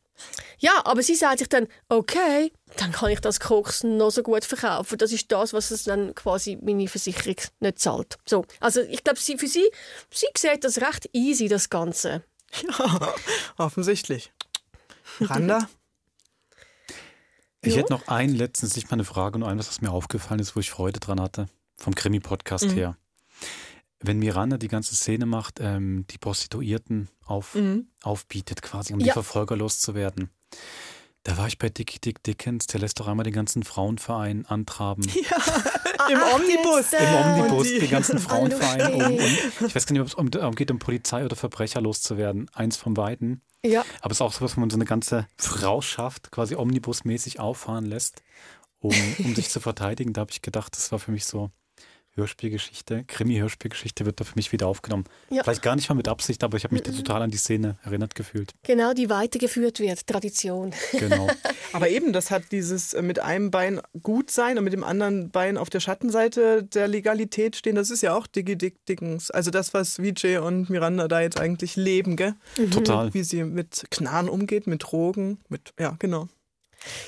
Ja, aber sie sagt sich dann, okay, dann kann ich das Koks noch so gut verkaufen. Das ist das, was es dann quasi meine Versicherung nicht zahlt. So, also ich glaube, sie, für sie, sie sieht das recht easy, das Ganze.
Ja, offensichtlich. Randa?
Ich
Ja.
hätte noch ein letztens, nicht mal eine Frage, nur eines, was mir aufgefallen ist, wo ich Freude dran hatte, vom Krimi-Podcast
Mhm.
her. Wenn Miranda die ganze Szene macht, ähm, die Prostituierten auf,
Mhm.
aufbietet, quasi, um die
Ja.
Verfolger loszuwerden. Da war ich bei Dickie Dick Dickens, der lässt doch einmal den ganzen Frauenverein antraben.
Im Omnibus.
Im Omnibus,
die-
den ganzen Frauenverein. Um, um, ich weiß gar nicht, ob es um, um geht, um Polizei oder Verbrecher loszuwerden. Eins von beiden.
Ja.
Aber es ist auch sowas, wo man so eine ganze Frauschaft quasi omnibusmäßig auffahren lässt, um, um sich zu verteidigen. Da habe ich gedacht, das war für mich so Hörspielgeschichte, Krimi-Hörspielgeschichte wird da für mich wieder aufgenommen.
Ja.
Vielleicht gar nicht mal mit Absicht, aber ich habe mich da
Mhm.
total an die Szene erinnert gefühlt.
Genau, die weitergeführt wird, Tradition.
Genau.
Aber eben, das hat dieses äh, mit einem Bein gut sein und mit dem anderen Bein auf der Schattenseite der Legalität stehen, das ist ja auch Diggy Dick Dickens. Also das, was Vijay und Miranda da jetzt eigentlich leben, gell?
Total.
Wie sie mit Knarren umgeht, mit Drogen, mit, ja, genau.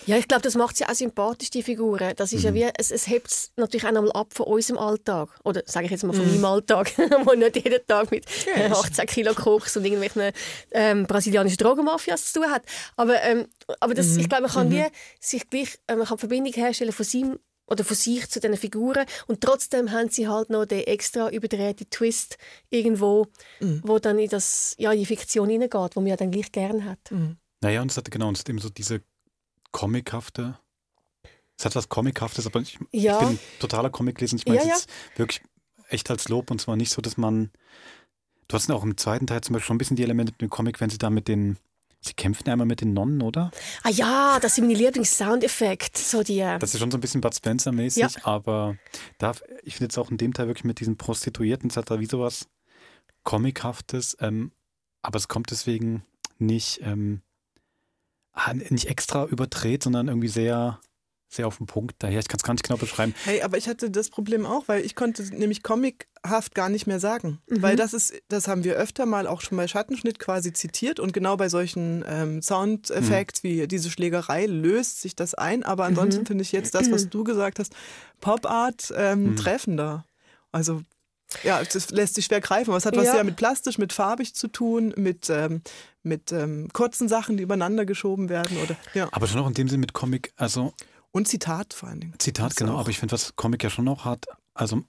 Ja, ich glaube, das macht sie auch sympathisch, die Figuren. Das ist ja wie, es, es hebt es natürlich auch einmal ab von unserem Alltag. Oder sage ich jetzt mal von
Mhm.
meinem Alltag, wo nicht jeden Tag mit
Ja,
äh,
ist-
18 Kilo Koks und irgendwelchen ähm, brasilianischen Drogenmafias zu tun hat. Aber, ähm, aber das,
Mhm.
ich glaube, man kann
Mhm.
wie sich gleich, äh, man kann Verbindung herstellen von seinem oder von sich zu diesen Figuren und trotzdem haben sie halt noch den extra überdrehten Twist irgendwo,
Mhm.
wo dann in, das, ja, in die Fiktion hineingeht, wo man ja dann gleich gern hat.
Naja, und es hat genau, und es hat eben so diese comichafte, es hat was comichaftes, aber ich,
Ja.
ich bin totaler Comicleser. Ich meine
Ja,
es
ja.
jetzt wirklich echt als Lob und zwar nicht so, dass man, du hast ja auch im zweiten Teil zum Beispiel schon ein bisschen die Elemente mit dem Comic, wenn sie da mit den, sie kämpfen ja einmal mit den Nonnen, oder?
Ah ja, das sind meine Lieblings-Soundeffekte. So die, äh,
Das ist schon so ein bisschen Bud Spencer-mäßig,
Ja.
aber da, ich finde jetzt auch in dem Teil wirklich mit diesen Prostituierten, es hat da wie sowas Comichaftes, ähm, aber es kommt deswegen nicht, ähm, nicht extra überdreht, sondern irgendwie sehr, sehr auf den Punkt daher. Ich kann es gar nicht genau beschreiben.
Hey, aber ich hatte das Problem auch, weil ich konnte nämlich comichaft gar nicht mehr sagen.
Mhm.
Weil das ist, das haben wir öfter mal auch schon bei Schattenschnitt quasi zitiert und genau bei solchen ähm, Soundeffekts
Mhm.
wie diese Schlägerei löst sich das ein. Aber ansonsten
Mhm.
finde ich jetzt das, was du gesagt hast, Pop Art ähm,
Mhm.
treffender. Also ja, das lässt sich schwer greifen. Aber es hat was
Ja.
ja mit plastisch, mit farbig zu tun, mit, ähm, mit ähm, kurzen Sachen, die übereinander geschoben werden. Oder, ja.
Aber schon auch in dem Sinn mit Comic, also
Und Zitat vor allen Dingen.
Zitat,
ist
genau,
auch-
aber ich finde, was Comic ja schon noch hat, also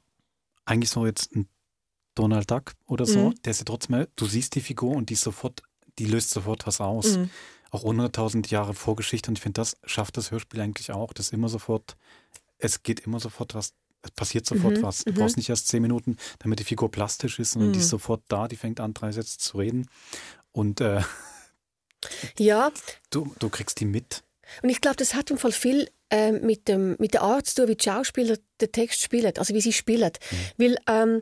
eigentlich so jetzt ein Donald Duck oder so,
Mhm.
der ist ja trotzdem, du siehst die Figur und die ist sofort, die löst sofort was aus.
Mhm.
Auch 100.000 Jahre Vorgeschichte und ich finde, das schafft das Hörspiel eigentlich auch, das immer sofort, es geht immer sofort was, es passiert sofort
Mhm,
was. Du
mhm.
brauchst nicht erst zehn Minuten, damit die Figur plastisch ist, sondern die
Mhm.
ist sofort da, die fängt an, drei Sätze zu reden und äh,
Ja,
du, du kriegst die mit.
Und ich glaube, das hat im Fall viel ähm, mit, dem, mit der Art zu tun, wie die Schauspieler den Text spielen, also wie sie spielen. Weil ähm,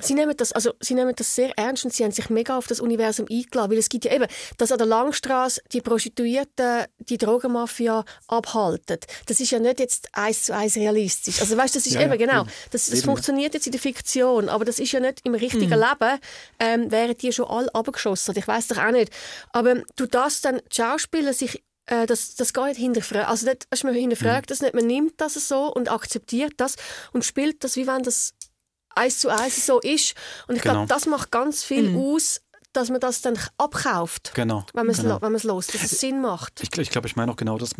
sie, nehmen das, also, sie nehmen das sehr ernst und sie haben sich mega auf das Universum eingeladen. Weil es gibt ja eben, dass an der Langstrasse die Prostituierten die Drogenmafia abhalten. Das ist ja nicht jetzt eins zu eins realistisch. Also weißt, das ist
Ja,
eben
ja,
genau, das, das
Eben,
funktioniert jetzt in der Fiktion, aber das ist ja nicht im richtigen
Mhm.
Leben, ähm, wären die schon alle abgeschossen. Ich weiß doch auch nicht. Aber du das dann die Schauspieler sich äh, das, das geht hinterfragen. Also nicht, man hinterfragt das nicht, man nimmt das so und akzeptiert das und spielt das, wie wenn das eins zu eins so ist. Und ich
Genau.
glaube, das macht ganz viel
Mhm.
aus, dass man das dann abkauft,
Genau.
wenn man es
genau.
lo- wenn man es los, dass es Sinn macht.
Ich, ich glaube, ich meine auch genau das.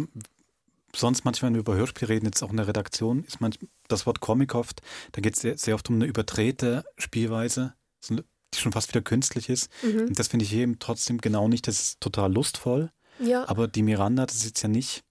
Sonst manchmal, wenn wir über Hörspiel reden, jetzt auch in der Redaktion, ist manch, das Wort comichaft, da geht es sehr, sehr oft um eine überdrehte Spielweise, die schon fast wieder künstlich ist.
Mhm.
Und das finde ich eben trotzdem genau nicht. Das ist total lustvoll.
Ja.
Aber die Miranda, das ist jetzt ja nicht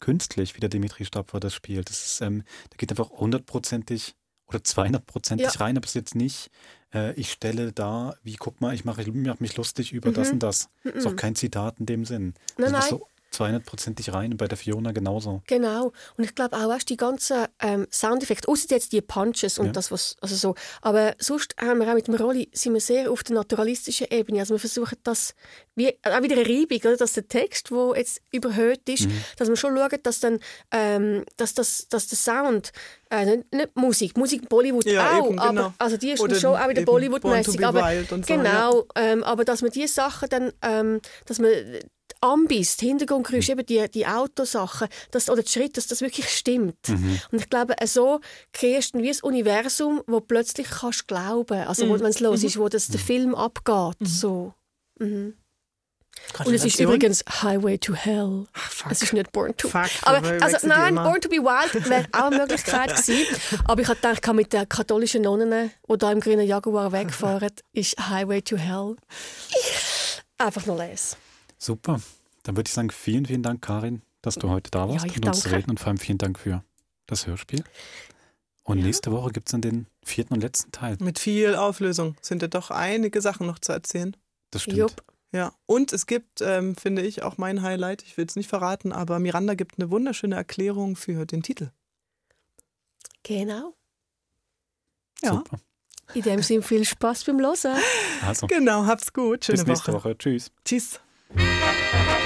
künstlich, wie der Dimitri Stapfer das spielt. Das ist, ähm, da geht einfach hundertprozentig oder zweihundertprozentig
Ja.
rein, aber es jetzt nicht, äh, ich stelle da, wie guck mal, ich mache mach mich lustig über das
Mhm.
und das. Ist auch
Mhm.
kein Zitat in dem Sinn.
Nein,
also das
nein.
so zweihundertprozentig rein und bei der Fiona genauso.
Genau. Und ich glaube auch, weißt, die ganzen ähm, Soundeffekte, außer jetzt die Punches und
Ja.
das, was, also so. Aber sonst haben wir auch mit dem Rolli, sind wir sehr auf der naturalistischen Ebene. Also wir versuchen das, wie, auch wieder eine Reibung, oder? dass der Text, der jetzt überhöht ist,
Mhm.
dass wir schon schauen, dass dann, ähm, dass, das, dass der Sound, äh, nicht, nicht Musik, Musik Bollywood
Ja,
auch,
eben,
aber,
genau.
also die ist
Oder
dann schon auch wieder Bollywood-mäßig. Aber,
so,
genau, ähm, aber dass man die Sachen dann, ähm, dass man Ambis, die Hintergrundgeräusche, eben die, die Autosachen, dass, oder die Schritte, dass das wirklich stimmt.
Mhm.
Und ich glaube, so kreierst du wie ein Universum, wo plötzlich kannst glauben, also wo,
Mhm.
wenn es los
Mhm.
ist, wo das der Film abgeht. So. Mhm. Und es ist übrigens Highway to Hell. es ist nicht Born to
Fuck,
aber, also, Nein. Born to be Wild wäre auch eine Möglichkeit gewesen. Aber ich habe gedacht, kann mit den katholischen Nonnen, die da im grünen Jaguar wegfahren, ist Highway to Hell einfach noch lesen.
Super. Dann würde ich sagen, vielen, vielen Dank, Karin, dass du heute da warst
Ja,
und uns zu
danke.
reden und vor allem vielen Dank für das Hörspiel. Und nächste Woche gibt es dann den vierten und letzten Teil.
Mit viel Auflösung sind ja doch einige Sachen noch zu erzählen.
Das stimmt. Jupp.
Ja, und es gibt, ähm, finde ich, auch mein Highlight, ich will es nicht verraten, aber Miranda gibt eine wunderschöne Erklärung für den Titel.
Genau.
Ja.
Super.
In dem Sinne viel Spaß beim Hören.
Also,
Genau, hab's gut. Schöne
bis nächste
Woche.
Woche. Tschüss.
Tschüss. Thank you.